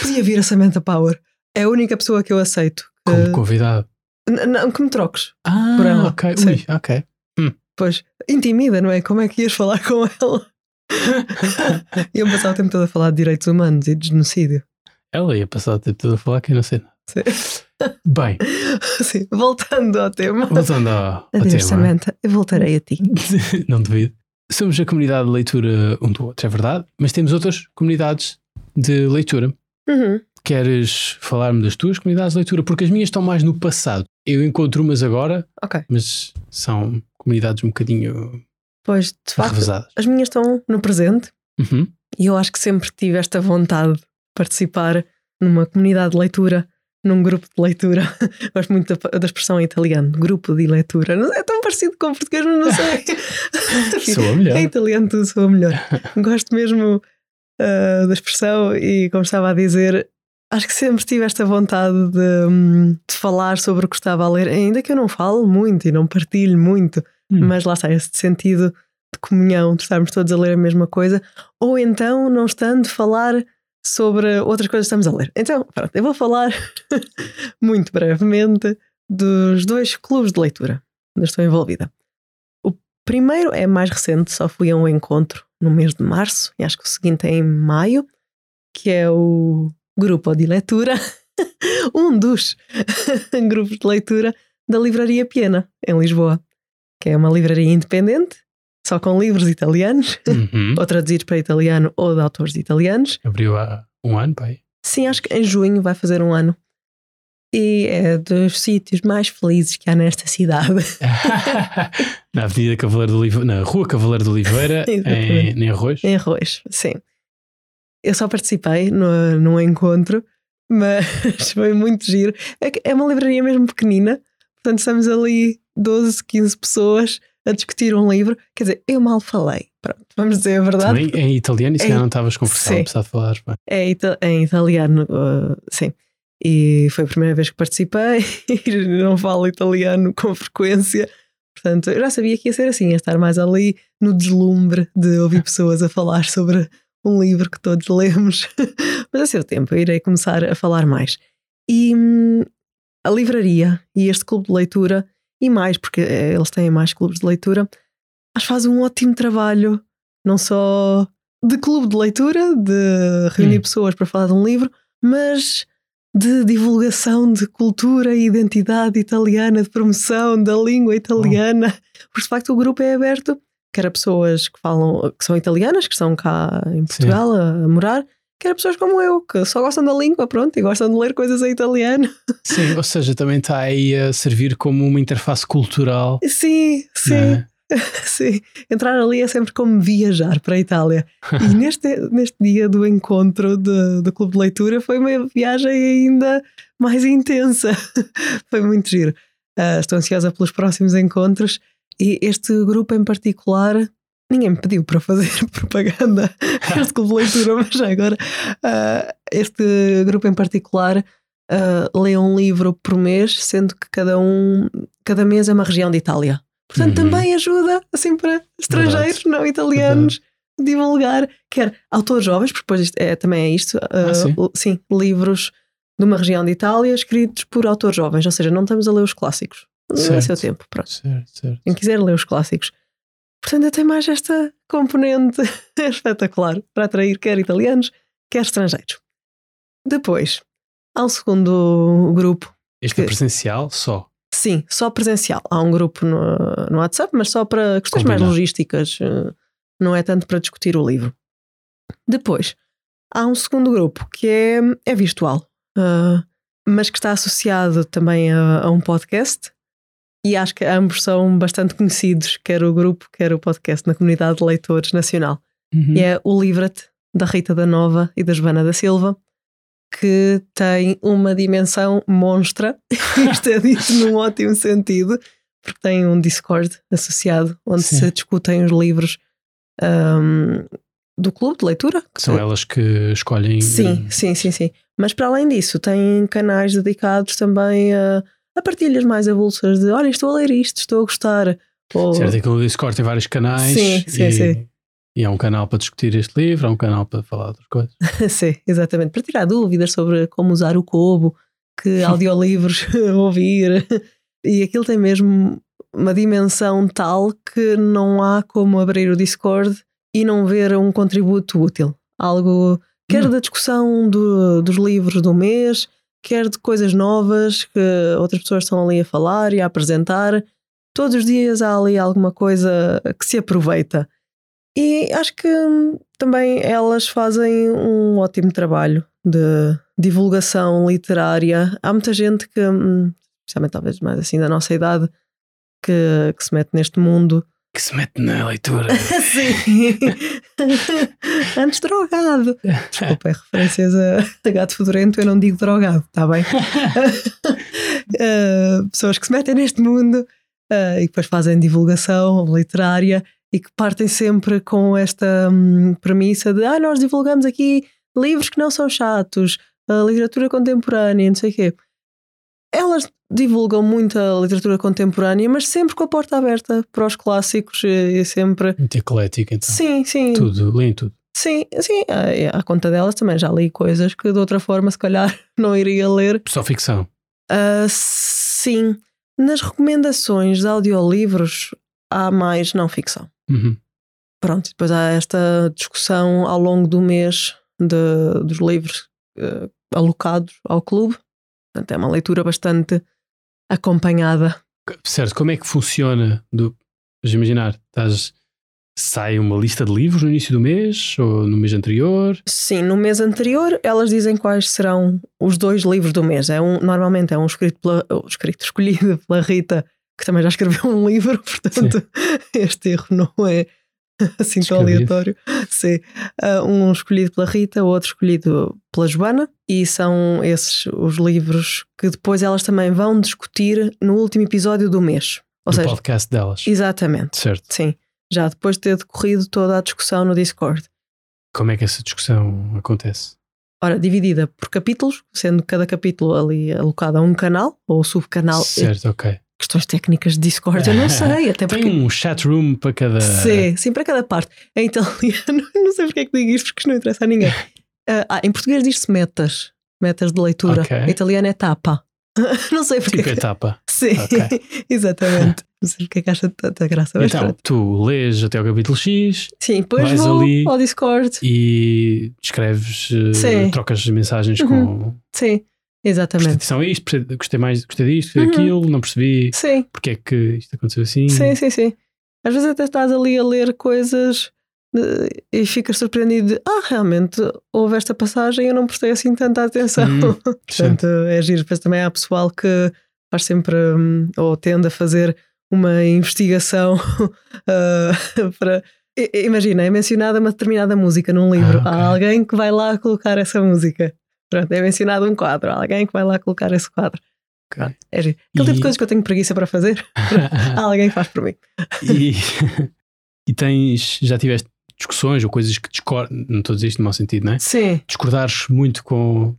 Podia vir a Samantha Power. É a única pessoa que eu aceito. Como convidado. Não, que me troques. Ah, Por ela, ok. sim. Ui, ok. Pois, intimida, não é? Como é que ias falar com ela? Iam passar o tempo todo a falar de direitos humanos e de genocídio. Ela ia passar o tempo todo a falar que eu não sei nada. Sim. Bem, Sim, voltando ao tema. voltando ao, ao Adeus, tema. Samantha. Eu voltarei a ti. não devido. Somos a comunidade de leitura um do outro, é verdade, mas temos outras comunidades de leitura. Uhum. Queres falar-me das tuas comunidades de leitura? Porque as minhas estão mais no passado. Eu encontro umas agora, Ok. mas são comunidades um bocadinho Pois, de facto, as minhas estão no presente Uhum. e eu acho que sempre tive esta vontade de participar numa comunidade de leitura, num grupo de leitura. Gosto muito da, da expressão em italiano, grupo de leitura. Não- É tão parecido com o português, mas não sei. Sou a melhor. Em italiano tudo sou a melhor. Gosto mesmo ah, da expressão e, como estava a dizer, acho que sempre tive esta vontade de, hum, de falar sobre o que estava a ler, ainda que eu não falo muito e não partilho muito, Hum. mas lá está esse sentido de comunhão, de estarmos todos a ler a mesma coisa, ou então não estando falar sobre outras coisas que estamos a ler. Então, pronto, eu vou falar muito brevemente dos dois clubes de leitura onde estou envolvida. O primeiro é mais recente, só fui a um encontro no mês de março, e acho que o seguinte é em maio, que é o Grupo de Leitura, um dos grupos de leitura da Livraria Piena, em Lisboa, que é uma livraria independente, só com livros italianos, Uhum. ou traduzidos para italiano ou de autores italianos. Abriu há um ano, pai. Sim, acho que em junho vai fazer um ano. E é dos sítios mais felizes que há nesta cidade. na Avenida Cavaleiro de Oliveira, na Rua Cavaleiro de Oliveira, em, em Arroz. Em Arroz, sim. Eu só participei no, num encontro, mas foi muito giro. É, é uma livraria mesmo pequenina, portanto estamos ali 12, 15 pessoas a discutir um livro. Quer dizer, eu mal falei. Pronto, vamos dizer a verdade. Também em italiano, se Em- calhar não estavas confortável, Sim. apesar de falar. É ita- em italiano, uh, sim. E foi a primeira vez que participei e não falo italiano com frequência. Portanto, eu já sabia que ia ser assim, ia estar mais ali no deslumbre de ouvir pessoas a falar sobre um livro que todos lemos. Mas a seu tempo eu irei começar a falar mais. E hum, a livraria e este clube de leitura e mais, porque eh, eles têm mais clubes de leitura, acho que faz um ótimo trabalho, não só de clube de leitura, de reunir Hum. pessoas para falar de um livro, mas de divulgação de cultura e identidade italiana, de promoção da língua italiana. Porque de facto o grupo é aberto, quer a pessoas que falam, que são italianas, que estão cá em Portugal a, a morar, quer a pessoas como eu, que só gostam da língua, pronto, e gostam de ler coisas em italiano. Sim, ou seja, também está aí a servir como uma interface cultural. Sim, sim. é? Sim, entrar ali é sempre como viajar para a Itália. E neste, neste dia do encontro de- do Clube de Leitura foi uma viagem ainda mais intensa. Foi muito giro. Ah, estou ansiosa pelos próximos encontros e este grupo em particular. Ninguém me pediu para fazer propaganda este clube de leitura, mas já agora ah, este grupo em particular ah, lê um livro por mês, sendo que cada um, cada mês é uma região de Itália. Portanto, Uhum. também ajuda assim para estrangeiros não italianos divulgar, quer autores jovens, porque depois isto é, também é isto, Ah, uh, sim? l- sim, livros de uma região de Itália escritos por autores jovens, ou seja, não estamos a ler os clássicos. No Certo. seu tempo, pronto. Certo, certo. Quem quiser ler os clássicos. Portanto, tem mais esta componente espetacular para atrair quer italianos, quer estrangeiros. Depois, há um segundo grupo Este é Que- presencial só. Sim, só presencial. Há um grupo no, no WhatsApp, mas só para questões mais logísticas, eh, não é tanto para discutir o livro. Depois, há um segundo grupo que é, é virtual, ah, mas que está associado também a, a um podcast. E acho que ambos são bastante conhecidos, quer o grupo, quer o podcast, na comunidade de leitores nacional. Uhum. E é o Livra-te, da Rita da Nova e da Joana da Silva, que tem uma dimensão monstra. Isto é dito num ótimo sentido, porque tem um Discord associado onde Sim. se discutem os livros ahm, do clube de leitura. São elas que escolhem. Sim, sim, sim, sim. Mas para além disso, tem canais dedicados também a, a partilhas mais avulsas de olha, estou a ler isto, estou a gostar. Ou, Certo, é que o Discord tem vários canais. Sim, sim, e, sim. E há um canal para discutir este livro, há um canal para falar outras coisas. Sim, exatamente. Para tirar dúvidas sobre como usar o Kobo, que audiolivros ouvir. E aquilo tem mesmo uma dimensão tal que não há como abrir o Discord e não ver um contributo útil. Algo, quer Hum. da discussão do- dos livros do mês, quer de coisas novas que outras pessoas estão ali a falar e a apresentar. Todos os dias há ali alguma coisa que se aproveita. E acho que hum, também elas fazem um ótimo trabalho de divulgação literária. Há muita gente que, hum, especialmente talvez mais assim da nossa idade, que, que se mete neste mundo. Que se mete na leitura. Sim! Antes drogado. Desculpa, é referências a, gato fedorento, eu não digo drogado, está bem? Uh, pessoas que se metem neste mundo uh, e depois fazem divulgação literária e que partem sempre com esta hum, premissa de ah, nós divulgamos aqui livros que não são chatos, a literatura contemporânea, não sei o quê. Elas divulgam muita literatura contemporânea, mas sempre com a porta aberta para os clássicos e e sempre. Muito eclético, então. Sim, sim. Tudo, leem tudo. Sim, sim. À, conta delas também já li coisas que de outra forma, se calhar, não iria ler. Só ficção. Ah, sim. Nas recomendações de audiolivros há mais não ficção. Uhum. Pronto, depois há esta discussão ao longo do mês de- dos livros eh, alocados ao clube. Portanto, é uma leitura bastante acompanhada. Certo, como é que funciona? Do, vamos imaginar, estás, sai uma lista de livros no início do mês ou no mês anterior? Sim, no mês anterior elas dizem quais serão os dois livros do mês. É um, normalmente é um escrito, pela, um escrito escolhido pela Rita, que também já escreveu um livro, portanto este erro não é assim tão aleatório. Sim. Ah, um escolhido pela Rita, o outro escolhido pela Joana, e são esses os livros que depois elas também vão discutir no último episódio do mês. Ou do seja, podcast delas. exatamente, Certo. sim. Já depois de ter decorrido toda a discussão no Discord. Como é que essa discussão acontece? Ora, dividida por capítulos, sendo cada capítulo ali alocado a um canal ou subcanal. certo, ok. Questões técnicas de Discord, eu não sei, até porque. Tem um chat room para cada. Sim, sim, para cada parte. Em italiano, não sei porque é que digo isto, porque isto não interessa a ninguém. Ah, ah, em português diz-se metas, metas de leitura. Ok. Em italiano é tapa. não sei porque. Tipo etapa. Sim, Ok. exatamente. Não sei o que é que acha tanta graça, Então, pronto. tu lês até ao capítulo X Sim, depois vais vou ali ao Discord. e escreves, Sim. trocas mensagens Uhum. com. Sim, Presta exatamente. atenção a isto, gostei mais, gostei disto, gostei Uhum. daquilo, não percebi Sim, porque é que isto aconteceu assim. sim, sim, sim. Às vezes até estás ali a ler coisas eh, e ficas surpreendido de ah, realmente houve esta passagem e eu não prestei assim tanta atenção. Uhum. Portanto, é giro. Depois também há pessoal que faz sempre hum, ou tende a fazer uma investigação ah, para. Imagina, é mencionada uma determinada música num livro. Ah, ok. Há alguém que vai lá colocar essa música. Pronto, é mencionado um quadro. Há alguém que vai lá colocar esse quadro. Ok. É. Aquele tipo E- de coisas que eu tenho preguiça para fazer. Há alguém que faz por mim. e, e tens, já tiveste discussões ou coisas que discordam, não estou a dizer isto no mau sentido, não é? Sim, Discordares muito com.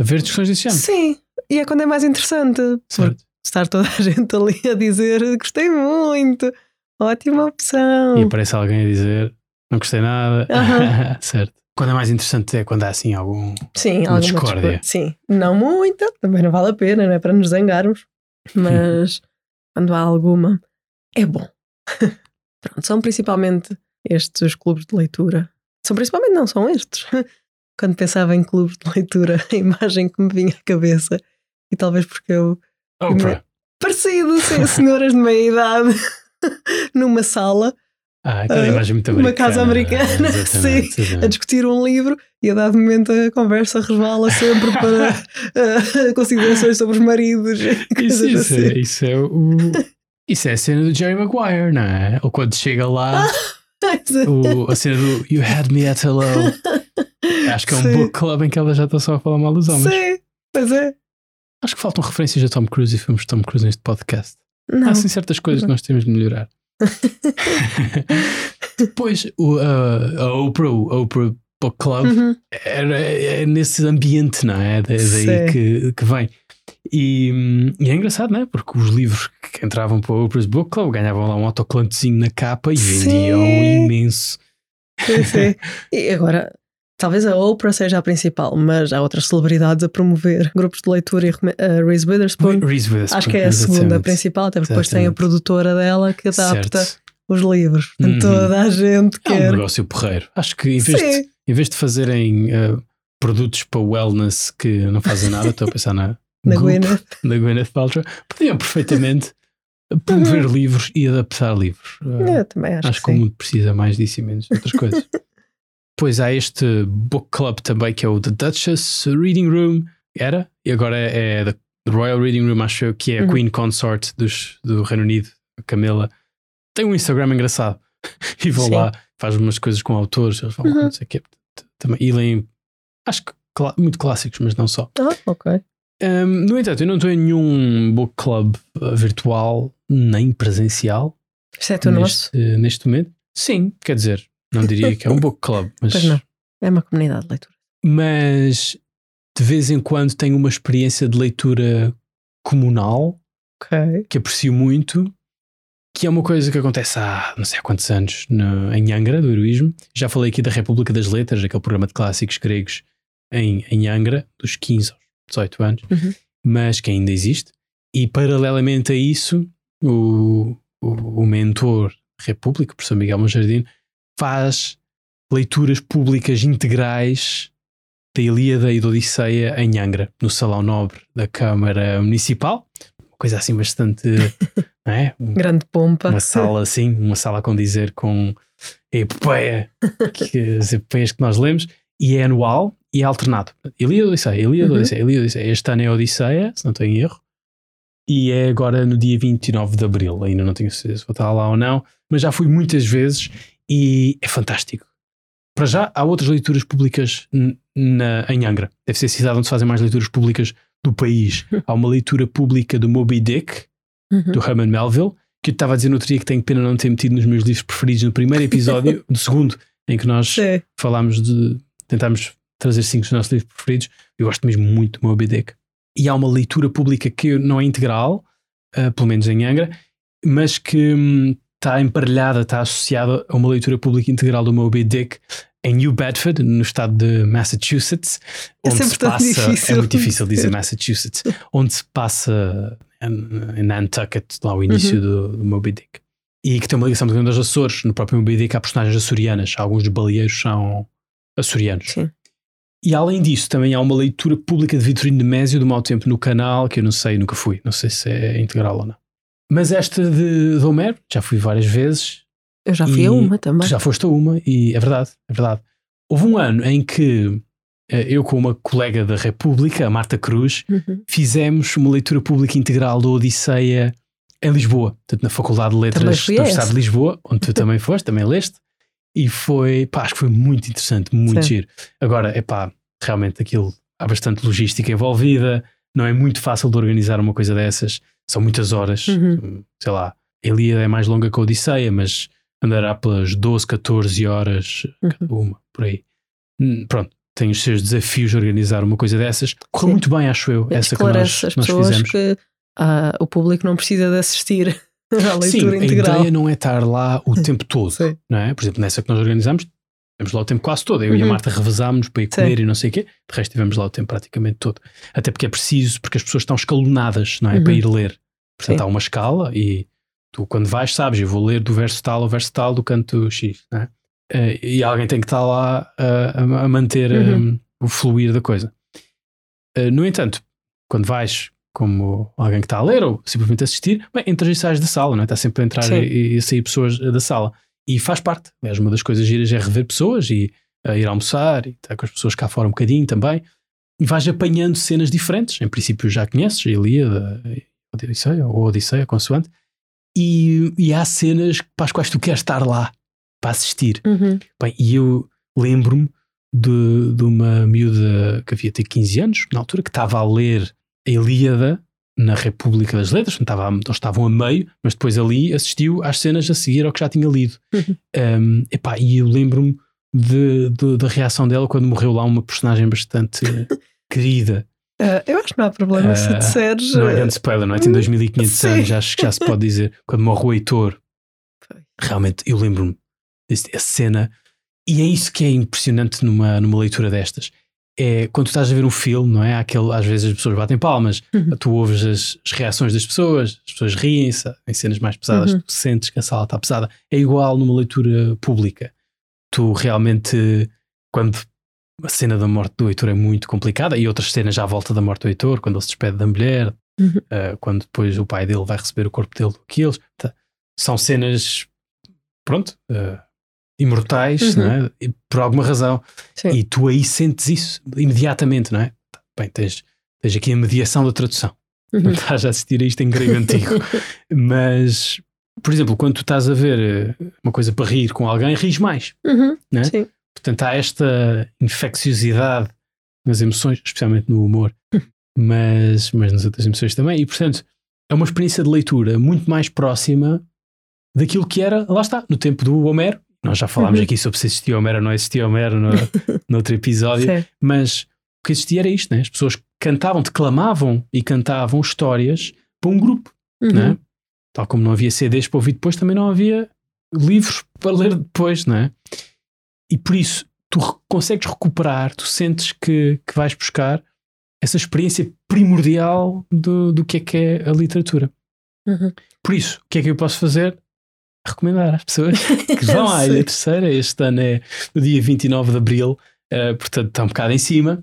haver discussões desse género. sim. E é quando é mais interessante. Certo. Estar toda a gente ali a dizer gostei muito, ótima opção. E aparece alguém a dizer não gostei nada. Aham. certo. Quando é mais interessante é quando há assim algum. Sim, Uma alguma discórdia. discórdia. Sim, não muita, também não vale a pena, não é para nos zangarmos, mas quando há alguma, é bom. Pronto, são principalmente estes os clubes de leitura. São principalmente, não, são estes. Quando pensava em clubes de leitura, a imagem que me vinha à cabeça, e talvez porque eu. Oprah. Parecido, sim, senhoras de meia idade, numa sala, Ah, aquela Ah, imagem muito uma americana. casa americana, Exatamente, sim, a discutir um livro e a dado momento a conversa resvala sempre para ah, considerações sobre os maridos. Isso, isso, assim. é, isso é o. Isso é a cena do Jerry Maguire, não é? Ou quando chega lá, o- a cena do You had me at hello. Acho que é um Sim. book club em que ela já está só a falar mal dos homens. Sim, pois é. Acho que faltam referências a Tom Cruise e filmes de Tom Cruise neste podcast. Não. Há assim certas coisas que nós temos de melhorar. Depois, o, a, a Oprah, o Oprah Book Club, Uhum. era, é nesse ambiente, não é? Da- Daí que, que vem. E, e é engraçado, não é? Porque os livros que entravam para o Oprah's Book Club ganhavam lá um autocolantezinho na capa e vendiam Sim. imenso. Sim, sim. E agora, talvez a Oprah seja a principal, mas há outras celebridades a promover grupos de leitura e a Reese Witherspoon. Reese Witherspoon, Acho que é a segunda exatamente. principal, até porque depois tem a produtora dela que adapta Certo. os livros. Uhum. toda a gente É um quer. negócio porreiro. Acho que em vez, de, em vez de fazerem eh, produtos para wellness que não fazem nada, estou a pensar na, na Gwyneth. da Gwyneth Paltrow, podiam perfeitamente promover livros e adaptar livros. Eh, Eu também acho, Acho que que o mundo precisa mais disso e menos de outras coisas. Pois há este book club também que é o The Duchess Reading Room. Era, e agora é The Royal Reading Room, acho eu, que é a Uhum. Queen Consort dos, do Reino Unido, a Camila. Tem um Instagram engraçado. E vou Sim. lá, faz umas coisas com autores, eles falam, Uhum. não sei o quê. Também, e leem, acho que muito clássicos, mas não só. Ah, ok. Um, no entanto, eu não estou em nenhum book club uh, virtual nem presencial Exceto o nosso. neste, neste momento. Sim, quer dizer, não diria que é um book club, mas, Pois não. É uma comunidade de leitura. mas de vez em quando tenho uma experiência de leitura comunal Ok. que aprecio muito, que é uma coisa que acontece há não sei há quantos anos no- em Angra, do heroísmo. Já falei aqui da República das Letras, aquele programa de clássicos gregos em, em Angra, dos 15 aos 18 anos, Uhum. mas que ainda existe. E paralelamente a isso, o, o, o mentor República, o professor Miguel Monjardino, faz leituras públicas integrais da Ilíada e da Odisseia em Angra, no Salão Nobre da Câmara Municipal. Uma coisa assim bastante. não é? Um- Grande pompa. Uma sala assim, uma sala com dizer com a epopeia, que, as epopeias que nós lemos, e é anual e é alternado. Ilíada, Odisseia, Ilíada, Uhum. Odisseia, Ilíada, Odisseia. Este ano é Odisseia, se não tenho erro. E é agora no dia 29 de Abril. Ainda não tenho certeza se vou estar lá ou não, mas já fui muitas vezes e é fantástico. Para já, há outras leituras públicas na, em Angra. Deve ser a cidade onde se fazem mais leituras públicas do país. Há uma leitura pública do Moby Dick, Uhum. do Herman Melville, que eu estava a dizer no outro dia que tenho pena não ter metido nos meus livros preferidos no primeiro episódio, no segundo, em que nós Sim. falámos de. tentámos trazer cinco dos nossos livros preferidos. Eu gosto mesmo muito do Moby Dick. E há uma leitura pública que não é integral, ah, pelo menos em Angra, mas que hum, está emparelhada, está associada a uma leitura pública integral do Moby Dick em New Bedford, no estado de Massachusetts, É onde se passa. difícil. É muito difícil dizer Massachusetts, onde se passa em Nantucket, lá o início do, do Moby Dick. E que tem uma ligação muito grande aos Açores. No próprio Moby Dick há personagens açorianas. Alguns dos baleeiros são açorianos. Sim. E além disso, também há uma leitura pública de Vitorino de Mésio do Mau Tempo no canal, que eu não sei, nunca fui. Não sei se é integral ou não. Mas esta de, de Homero, já fui várias vezes. Eu já fui a uma também. Já foste a uma, e é verdade, é verdade. Houve um ano em que eh, eu, com uma colega da República, a Marta Cruz, Uhum. fizemos uma leitura pública integral da Odisseia em Lisboa, portanto, na Faculdade de Letras da a Universidade de Lisboa, onde tu também foste, também leste, e foi, pá, acho que foi muito interessante, muito Sim. giro. Agora, é pá, realmente aquilo, há bastante logística envolvida, não é muito fácil de organizar uma coisa dessas, são muitas horas, Uhum. sei lá, a Ilíada é mais longa que a Odisseia, mas andará pelas 12, 14 horas cada uma, por aí. Hum, Pronto, tem os seus desafios de organizar uma coisa dessas. Correu Sim. muito bem, acho eu, essa que nós, as nós pessoas fizemos. que ah, o público não precisa de assistir à Sim, leitura a integral. ideia não é estar lá o tempo todo, Sim. não é? Por exemplo, nessa que nós organizamos, temos lá o tempo quase todo. Eu e a Uhum. Marta revezámos para ir Sim. comer e não sei o quê. De resto, tivemos lá o tempo praticamente todo. Até porque é preciso, porque as pessoas estão escalonadas, não é? Uhum. Para ir ler. Portanto, Sim. há uma escala e tu, quando vais, sabes, eu vou ler do verso tal ao verso tal do canto X, não é? Eh, e alguém tem que estar lá a, a manter Uhum. um, o fluir da coisa. Eh, no entanto, quando vais como alguém que está a ler ou simplesmente assistir, bem, entras e sais da sala, não é? Está sempre a entrar Sim. e, e a sair pessoas eh, da sala. E faz parte. Aliás, uma das coisas giras é rever pessoas e eh, ir almoçar e estar com as pessoas cá fora um bocadinho também. E vais apanhando cenas diferentes. Em princípio já conheces, a Ilíada, a Odisseia ou a Odisseia, consoante. E, e há cenas para as quais tu queres estar lá para assistir. Uhum. Bem, e eu lembro-me de, de uma miúda que havia ter 15 anos, na altura, que estava a ler a Ilíada na República das Letras, estava, eles estavam a meio, mas depois ali assistiu às cenas a seguir ao que já tinha lido. Uhum. Um, epá, e eu lembro-me de- de- da reação dela quando morreu lá uma personagem bastante querida. Ah, eu acho que não há problema se Ah, disseres. Não é ah, grande spoiler, não é? Tem 2500 Sim. anos, acho que já se pode dizer. Quando morre o Heitor, realmente eu lembro-me dessa cena, e é isso que é impressionante numa, numa leitura destas. É quando tu estás a ver um filme, não é? Aquele, às vezes as pessoas batem palmas, Uhum. tu ouves as, as reações das pessoas, as pessoas riem-se, em cenas mais pesadas, Uhum. tu sentes que a sala está pesada. É igual numa leitura pública. Tu realmente, quando a cena da morte do Heitor é muito complicada, e outras cenas já à volta da morte do Heitor, quando ele se despede da mulher, Uhum. Uh, quando depois o pai dele vai receber o corpo dele do. Tá. São cenas, pronto, uh, imortais, Uhum. não é? Por alguma razão. Sim. E tu aí sentes isso imediatamente, não é? Bem, tens, tens aqui a mediação da tradução. Uhum. Não estás a assistir a isto em grego antigo. Mas, por exemplo, quando tu estás a ver uh, uma coisa para rir com alguém, ris mais. Uhum. Né? Sim. Portanto, há esta infecciosidade nas emoções, especialmente no humor, mas, mas nas outras emoções também. E, portanto, é uma experiência de leitura muito mais próxima daquilo que era, lá está, no tempo do Homero. Nós já falámos Uhum. aqui sobre se existia Homero ou não existia Homero no, no outro episódio, mas o que existia era isto, né? as pessoas cantavam, declamavam e cantavam histórias para um grupo. Uhum. Né? Tal como não havia CDs para ouvir depois, também não havia livros para ler depois, não é? E por isso tu consegues recuperar, tu sentes que, que vais buscar essa experiência primordial do, do que é que é a literatura. Uhum. Por isso, o que é que eu posso fazer? Recomendar às pessoas que vão à Ilha. Terceira. Este ano é no dia 29 de Abril, eh, portanto está um bocado em cima,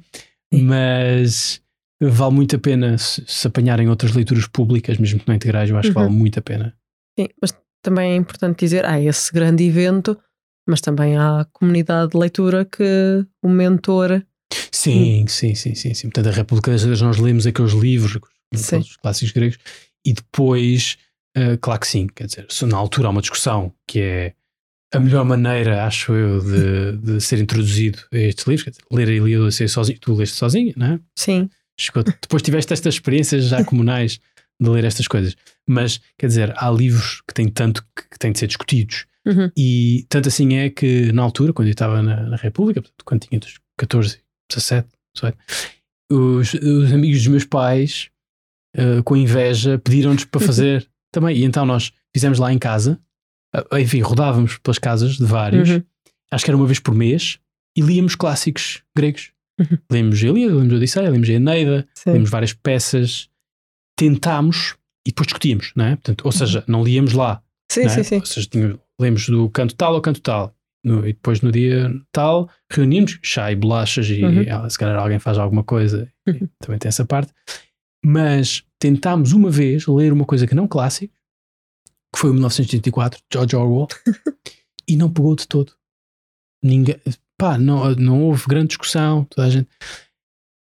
mas vale muito a pena se, se apanharem outras leituras públicas, mesmo que não integrais, eu acho que Uhum. vale muito a pena. Sim, mas também é importante dizer, há esse grande evento, mas também há a comunidade de leitura que o mentor Sim, sim, sim, sim, sim. Portanto, a República das Letras nós lemos aqueles livros, aqueles clássicos gregos, e depois, eh, claro que sim, quer dizer, se na altura há uma discussão que é a melhor maneira, acho eu, de, de ser introduzido a estes livros, quer dizer, ler a Ilíada Odisseia sozinho, tu leste sozinho, não é? Sim. Chegou- depois tiveste estas experiências já comunais de ler estas coisas. Mas, quer dizer, há livros que têm tanto que, têm de ser discutidos. Uhum. E tanto assim é que, na altura, quando eu estava na, na República, portanto, quando tinha dos 14, 17, 18, os, os amigos dos meus pais, eh, com inveja, pediram-nos para fazer também. E então nós fizemos lá em casa, enfim, rodávamos pelas casas de vários, Uhum. acho que era uma vez por mês, e líamos clássicos gregos. Uhum. Lemos Ilíada, lemos Odisseia, lemos Eneida, Sim. lemos várias peças. Tentámos e depois discutíamos, não é? Portanto, ou seja, não líamos lá. Sim, é? sim, sim. Ou seja, tínhamos, lemos do canto tal ao canto tal. No- e depois no dia tal reunimos chá e bolachas e Uhum. ah, se calhar alguém faz alguma coisa. Uhum. Também tem essa parte. Mas tentámos uma vez ler uma coisa que não clássico, que foi o 1984, George Orwell, e não pegou de todo. Ninguém, pá, não, não houve grande discussão, toda a gente.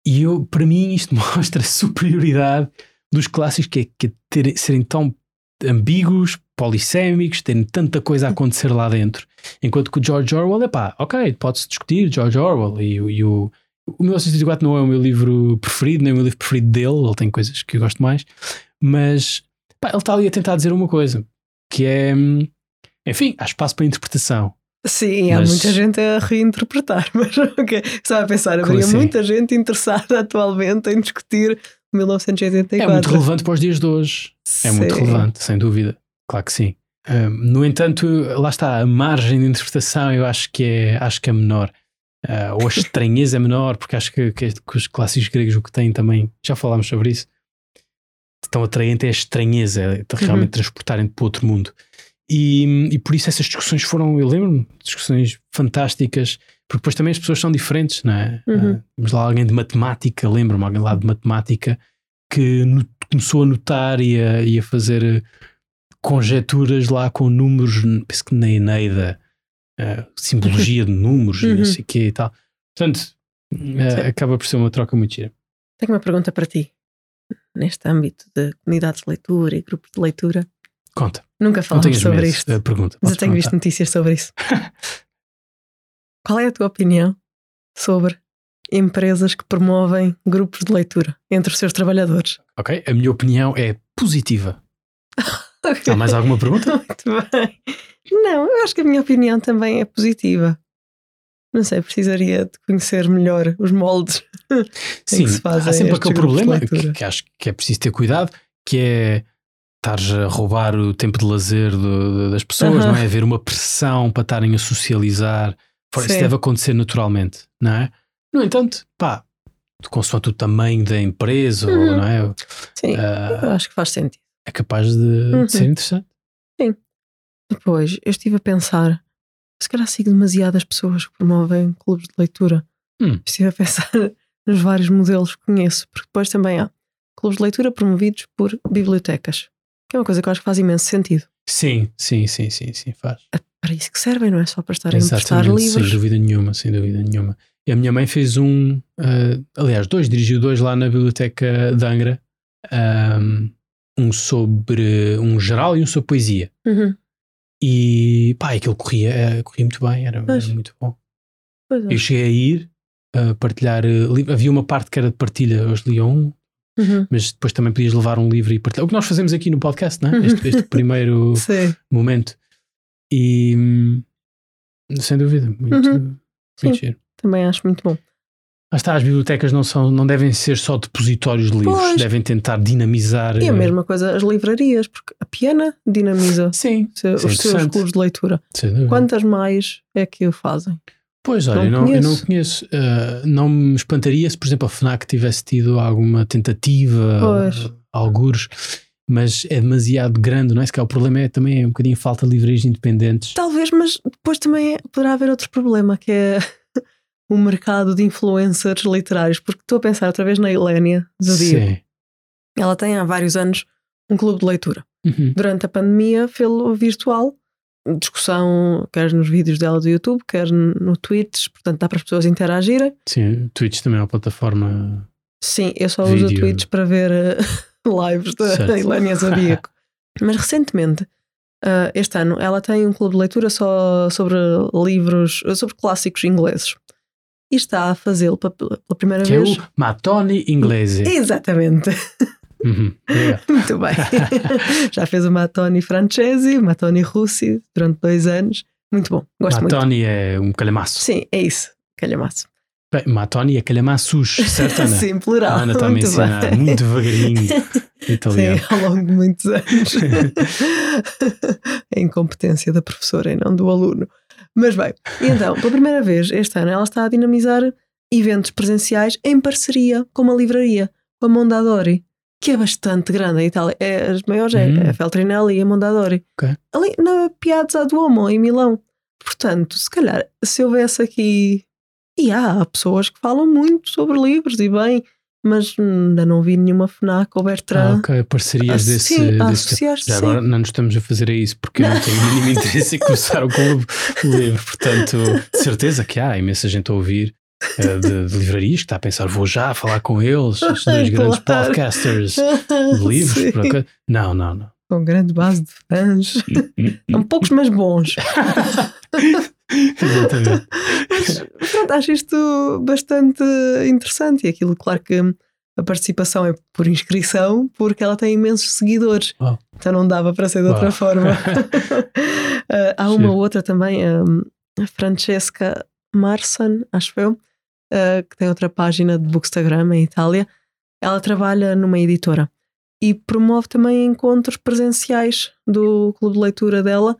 E eu, para mim, isto mostra a superioridade dos clássicos que é, que é terem- serem tão ambíguos, polissémicos, terem tanta coisa a acontecer lá dentro. Enquanto que o George Orwell é pá, ok, pode-se discutir George Orwell e, e o. O 1984 não é o meu livro preferido, nem o meu livro preferido dele, ele tem coisas que eu gosto mais, mas pá, ele está ali a tentar dizer uma coisa que é. Enfim, há espaço para interpretação. Sim, há Mas- muita gente a reinterpretar, mas ok. Estava a pensar, haveria assim? muita gente interessada atualmente em discutir 1984. É muito relevante para os dias de hoje. É muito Sim. relevante, sem dúvida. Claro que sim. Hum, no entanto, lá está, a margem de interpretação eu acho que é, acho que é menor. Ah, ou a estranheza é menor, porque acho que, que- que os clássicos gregos o que têm também, já falámos sobre isso, tão atraente é a estranheza, de realmente Uhum. transportarem para outro mundo. E, e por isso essas discussões foram, eu lembro-me, discussões fantásticas, porque depois também as pessoas são diferentes, não é? Uhum. Ah, temos lá alguém de matemática, lembro-me, alguém lá de matemática que no- começou a notar e a, e a fazer conjecturas lá com números, penso que na Eneida, eh, simbologia de números e Uhum. não sei o quê e tal. Portanto, eh, Sim. acaba por ser uma troca muito gira. Tenho uma pergunta para ti. Neste âmbito de comunidades de leitura e grupos de leitura, Conta, nunca tenhas sobre isto, da pergunta. mas eu tenho visto notícias sobre isso. Qual é a tua opinião sobre empresas que promovem grupos de leitura entre os seus trabalhadores? Ok, a minha opinião é positiva. Há mais alguma pergunta? Muito bem. Não, eu acho que a minha opinião também é positiva. Não sei, precisaria de conhecer melhor os moldes. Sim, que se fazem há sempre aquele de problema que, que acho que é preciso ter cuidado, que é estares a roubar o tempo de lazer do- das pessoas, não é? Haver uma pressão para estarem a socializar. Fora, Isso Sim. deve acontecer naturalmente, não é? No entanto, pá, consoante o tamanho da empresa, ou, Uhum. não é? Sim, Ah, eu acho que faz sentido. É capaz de, de Uhum. ser interessante. Depois, eu estive a pensar, se calhar sigo demasiadas pessoas que promovem clubes de leitura. Hum. Estive a pensar nos vários modelos que conheço, porque depois também há clubes de leitura promovidos por bibliotecas, que é uma coisa que eu acho que faz imenso sentido. Sim, sim, sim, sim, sim, faz. É para isso que servem, não é só para estarem a emprestar Exatamente, sem livros. dúvida nenhuma, sem dúvida nenhuma. E a minha mãe fez um, ah, aliás, dois, dirigiu dois lá na biblioteca de Angra, ahm, um sobre um geral e um sobre poesia. Uhum. E pá, aquilo corria, eh, corria muito bem, era, era muito bom. Pois é. Eu cheguei a ir a partilhar eh. Havia uma parte que era de partilha, eu lia um, Uhum. mas depois também podias levar um livro e partilhar. O que nós fazemos aqui no podcast, não é? este, este primeiro momento. E hum, sem dúvida, muito, Uhum. muito. Também acho muito bom. Lá está, as bibliotecas não, são, não devem ser só depositórios de livros, Pois. devem tentar dinamizar. E a eh, mesma coisa as livrarias, porque a Piana dinamiza Sim, é os seus interessante. clubes de leitura. Quantas mais é que o fazem? Pois, olha, Não eu, não, eu não conheço. eh, não me espantaria se, por exemplo, a FNAC tivesse tido alguma tentativa, eh, algures, mas é demasiado grande, não é? Se calhar o problema é também um bocadinho falta de livrarias independentes. Talvez, mas depois também poderá haver outro problema, que é o mercado de influencers literários. Porque estou a pensar outra vez na Helénia Zadia. Sim. Ela tem há vários anos um clube de leitura. Uhum. Durante a pandemia, fê-lo virtual. Discussão, quer nos vídeos dela do YouTube, quer no Twitch, portanto dá para as pessoas interagirem. Sim, o Twitch também é uma plataforma. Sim, eu só uso o Vídeo. Twitch para ver eh, lives da. Helénia Zodíaco. Mas recentemente, ah, este ano, ela tem um clube de leitura só sobre livros, sobre clássicos ingleses. E está a fazê-lo pela, primeira Que é vez. o Matoni Inglese. Exatamente, Uhum. Muito bem. Já fez o Matoni Francesi, o Matoni Russi durante dois anos. Muito bom, gosto muito. Matoni é um calhamaço. Sim, é isso, calhamaço. Bem, Matoni é calhamaços, certo, Ana? Sim, plural. A Ana está a ensinar bem. muito devagarinho italiano. Sim, ao longo de muitos anos. a incompetência da professora e não do aluno. Mas bem, então, pela primeira vez este ano, ela está a dinamizar eventos presenciais em parceria com uma livraria, com a Mondadori. que é bastante grande. A Itália é as maiores, é Hum. a Feltrinelli e a Mondadori. Ok. Ali na Piazza Duomo, em Milão. Portanto, se calhar, se houvesse aqui. E há pessoas que falam muito sobre livros e bem, mas ainda não vi nenhuma FNAC ou Ah, Bertrand. ok, parcerias a- desse, sim, desse tipo. Já sim. agora não nos estamos a fazer a isso porque eu não tenho o mínimo interesse em começar com o livro. Portanto, de certeza que há imensa gente a ouvir eh, de, de livrarias que está a pensar, vou já falar com eles, os dois grandes Claro. podcasters de livros. Não, não, não. Com grande base de fãs. São poucos, mas bons. Exatamente. Mas pronto, acho isto bastante interessante. E aquilo, claro que a participação é por inscrição, porque ela tem imensos seguidores. Uau. Então não dava para ser de outra Uau. forma. Ah, há uma Giro. outra também, a Francesca Marsan, acho eu, ah, que tem outra página de Bookstagram em Itália. Ela trabalha numa editora e promove também encontros presenciais do clube de leitura dela.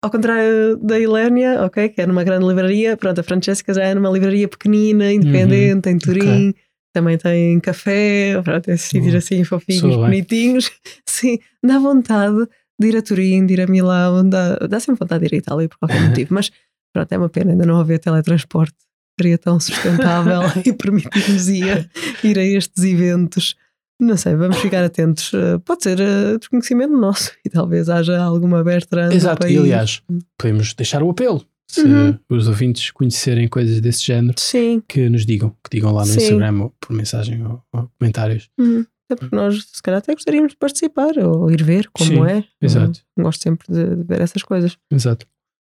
Ao contrário da Ilénia, ok, que é numa grande livraria, pronto, a Francesca já é numa livraria pequenina, independente, em Turim, também tem café, pronto, esses sítios Boa. assim fofinhos, bem. bonitinhos. Sim, dá vontade de ir a Turim, de ir a Milão, dá, dá sempre vontade de ir à Itália por qualquer motivo, mas pronto, é uma pena ainda não haver teletransporte. Seria tão sustentável e permitir-nos ir, ir a estes eventos. Não sei, vamos ficar atentos. Uh, Pode ser uh, desconhecimento nosso e talvez haja alguma Bertrand. Exato, e aliás, podemos deixar o apelo. Se Uhum. os ouvintes conhecerem coisas desse género, Sim, que nos digam, que digam lá no Sim. Instagram ou por mensagem ou, ou comentários. Hum, até porque nós, se calhar, até gostaríamos de participar ou ir ver como Sim, é. exato. Hum, Gosto sempre de, de ver essas coisas. Exato.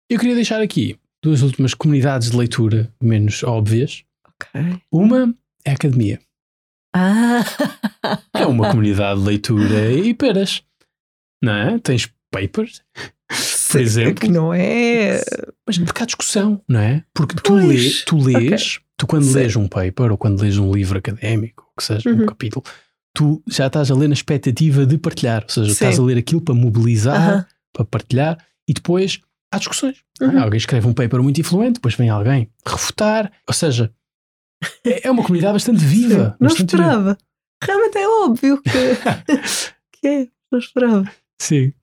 Eu queria deixar aqui duas últimas comunidades de leitura menos óbvias. Ok. Uma é a academia. Ah! É uma comunidade de leitura e peras. Não é? Tens papers, por exemplo. Que não é. mas porque há discussão, não é? Porque tu, Pois, lê, tu lês, tu quando Sim. lês um paper ou quando lês um livro académico, ou que seja, um Uhum. capítulo, tu já estás a ler na expectativa de partilhar. Ou seja, Sim. estás a ler aquilo para mobilizar, Aham. para partilhar e depois há discussões. é? Uhum. Alguém escreve um paper muito influente, depois vem alguém refutar. Ou seja, é é uma comunidade bastante viva. Sim, Não bastante viva. esperava. Realmente é óbvio que, que é. Não esperava. Sim.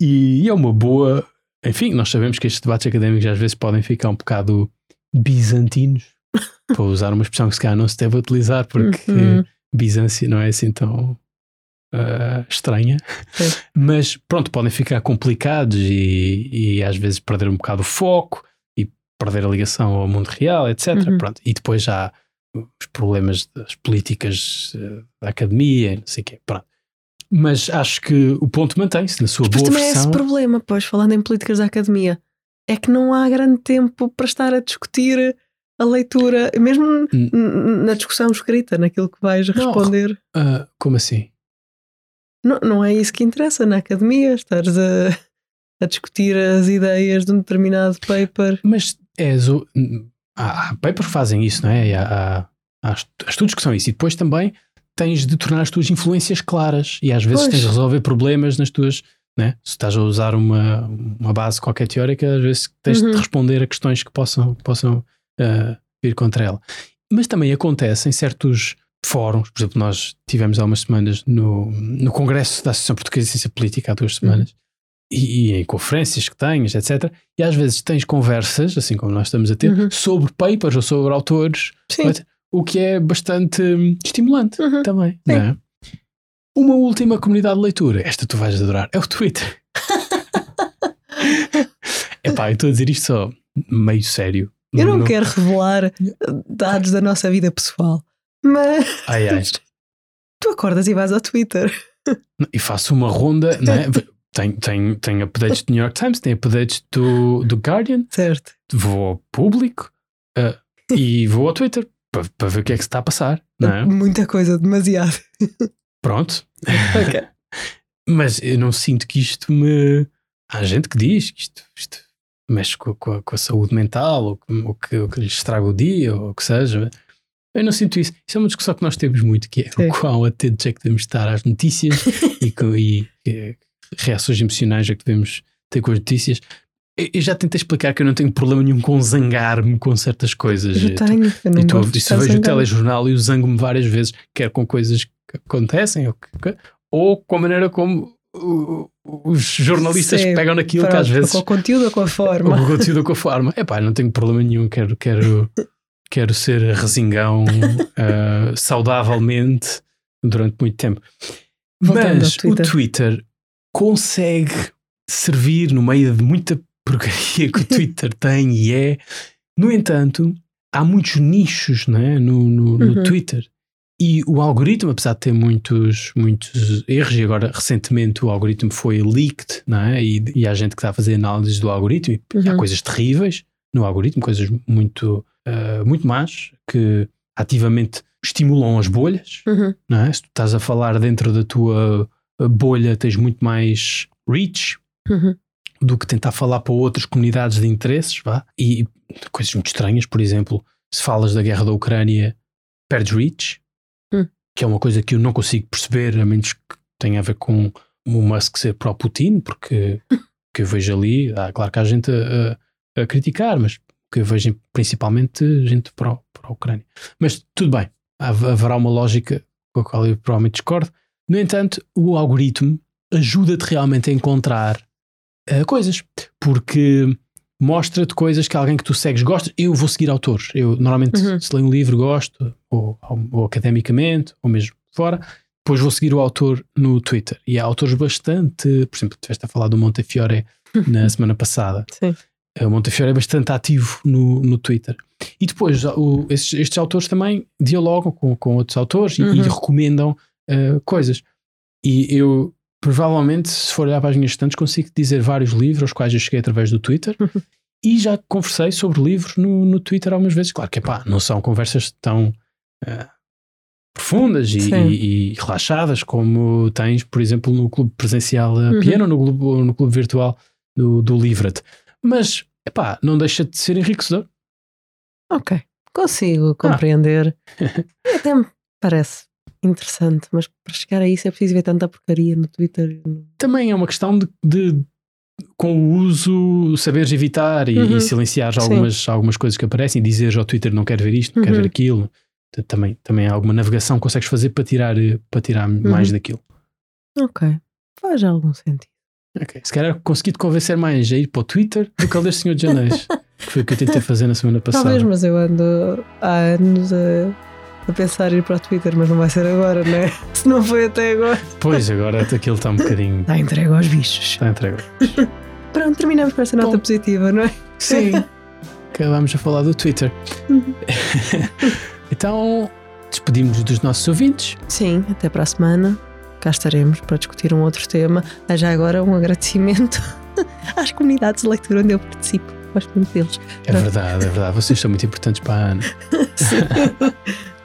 E é uma boa. Enfim, nós sabemos que estes debates académicos às vezes podem ficar um bocado bizantinos, para usar uma expressão que se calhar não se deve utilizar, porque Uhum. Bizância não é assim tão ah, estranha. Sim. Mas pronto, podem ficar complicados e, e às vezes perder um bocado o foco e perder a ligação ao mundo real, etc. Uhum. Pronto. E depois já os problemas das políticas eh, da academia, não sei o quê. Pronto. Mas acho que o ponto mantém-se na sua Depois boa também é esse problema, pois, falando em políticas da academia, é que não há grande tempo para estar a discutir a leitura, mesmo Hum. n- na discussão escrita, naquilo que vais Não. responder. Ah, como assim? Não, não é isso que interessa na academia, estares a, a discutir as ideias de um determinado paper. Mas és o. Há, há papers que fazem isso, não é? E Há, há, há estu- estudos que são isso. E depois também tens de tornar as tuas influências claras. E às vezes Pois. tens de resolver problemas nas tuas. Né? Se estás a usar uma, uma base qualquer teórica, às vezes tens de Uhum. responder a questões que possam, possam ah, vir contra ela. Mas também acontece em certos fóruns, por exemplo, nós tivemos há umas semanas no, no Congresso da Associação Portuguesa de Ciência Política há duas semanas, e, e em conferências que tens, etc. E às vezes tens conversas, assim como nós estamos a ter, Uhum. sobre papers ou sobre autores, Sim. Mas- o que é bastante hum, estimulante Uhum. também. Não é? Uma última comunidade de leitura, esta tu vais adorar, é o Twitter. Epá, eu estou a dizer isto só meio sério. Eu não quero revelar dados da nossa vida pessoal, mas Ai, ai. tu acordas e vais ao Twitter. E faço uma ronda, não é? Tenho, tenho, tenho updates do New York Times, tenho updates do, do Guardian, Certo. vou ao público ah, e vou ao Twitter para, para ver o que é que se está a passar, não é? Muita coisa, demasiado. Pronto. Ok. Mas eu não sinto que isto me. Há gente que diz que isto, isto mexe com, com a, com a saúde mental ou, que- ou que, ou que lhes estraga o dia ou o que seja. Eu não sinto isso. Isso é uma discussão que nós temos muito, que é Sim. o quão atentos é que devemos estar às notícias e, e, eh, reações emocionais é que devemos ter com as notícias. Eu, já tentei explicar que eu não tenho problema nenhum com zangar-me com certas coisas. Eu tenho. Eu não e tu, isso vejo o telejornal e eu zango-me várias vezes, quer com coisas que acontecem, ou, que- ou com a maneira como os jornalistas Sim, pegam naquilo que às vezes Com o conteúdo ou com a forma. o conteúdo ou com a forma. Epá, não tenho problema nenhum, quero, quero, quero ser resingão uh, saudavelmente durante muito tempo. Voltando Mas Twitter. o Twitter consegue servir no meio de muita porcaria que o Twitter tem e é. No entanto, há muitos nichos não é? no, no, no Uhum. Twitter. E o algoritmo, apesar de ter muitos, muitos erros, e agora recentemente o algoritmo foi leaked, não é? E, e há gente que está a fazer análises do algoritmo, e, e há Uhum. coisas terríveis no algoritmo, coisas muito, ah, muito más, que ativamente estimulam as bolhas, Uhum. não é? Se tu estás a falar dentro da tua uh, bolha, tens muito mais reach Uhum. do que tentar falar para outras comunidades de interesses, vá. E coisas muito estranhas, por exemplo, se falas da guerra da Ucrânia, perdes reach, Hum. que é uma coisa que eu não consigo perceber, a menos que tenha a ver com o Musk ser pró-Putin, porque que eu vejo ali, há, claro que há gente a, a- a criticar, mas que eu vejo principalmente gente pró- pró-Ucrânia. Mas tudo bem, hav- haverá uma lógica com a qual eu provavelmente discordo. No entanto, o algoritmo ajuda-te realmente a encontrar eh, coisas, porque mostra-te coisas que alguém que tu segues gosta. Eu vou seguir autores. Eu normalmente, Uhum. se leio um livro, gosto, ou, ou academicamente, ou mesmo fora. Depois vou seguir o autor no Twitter. E há autores bastante. Por exemplo, tiveste a falar do Montefiore na semana passada. Sim. O Montefiore é bastante ativo no, no Twitter. E depois, o- esses- estes autores também dialogam com, com outros autores e, e Uhum. recomendam eh, coisas. E eu, provavelmente, se for olhar para as minhas estantes, consigo dizer vários livros aos quais eu cheguei através do Twitter. E já conversei sobre livros no, no Twitter algumas vezes. Claro que, pá, não são conversas tão eh, profundas e, e- e relaxadas como tens, por exemplo, no clube presencial a Uhum. piano ou no clube, no clube virtual do, do Livret. Mas, epá, não deixa de ser enriquecedor. Ok. Ah. Consigo compreender. E Até me parece interessante, mas para chegar a isso é preciso ver tanta porcaria no Twitter. Também é uma questão de, de, com o uso, saberes evitar e, Uhum. e silenciar Sim. algumas, algumas coisas que aparecem e dizeres ao Twitter não quero ver isto, não quero Uhum. ver aquilo. Também, também há alguma navegação que consegues fazer para tirar, para tirar mais Uhum. daquilo. Ok. Faz algum sentido. Ok. Se calhar consegui-te convencer mais a ir para o Twitter do que ao deste Senhor de Anéis, que foi o que eu tentei fazer na semana passada. Talvez, mas eu ando há anos a, a pensar em ir para o Twitter, mas não vai ser agora, não é? Se não foi até agora. Pois, agora aquilo está um bocadinho. Está entregue aos bichos. Está entregue. Pronto, terminamos com esta nota Bom. positiva, não é? Sim. Acabámos a falar do Twitter. Uhum. então, despedimos dos nossos ouvintes. Sim, até para a semana. Cá estaremos para discutir um outro tema. Já agora, um agradecimento às comunidades de leitura onde eu participo. Gosto muito deles. É verdade, é verdade. Vocês são muito importantes para a Ana. Sim.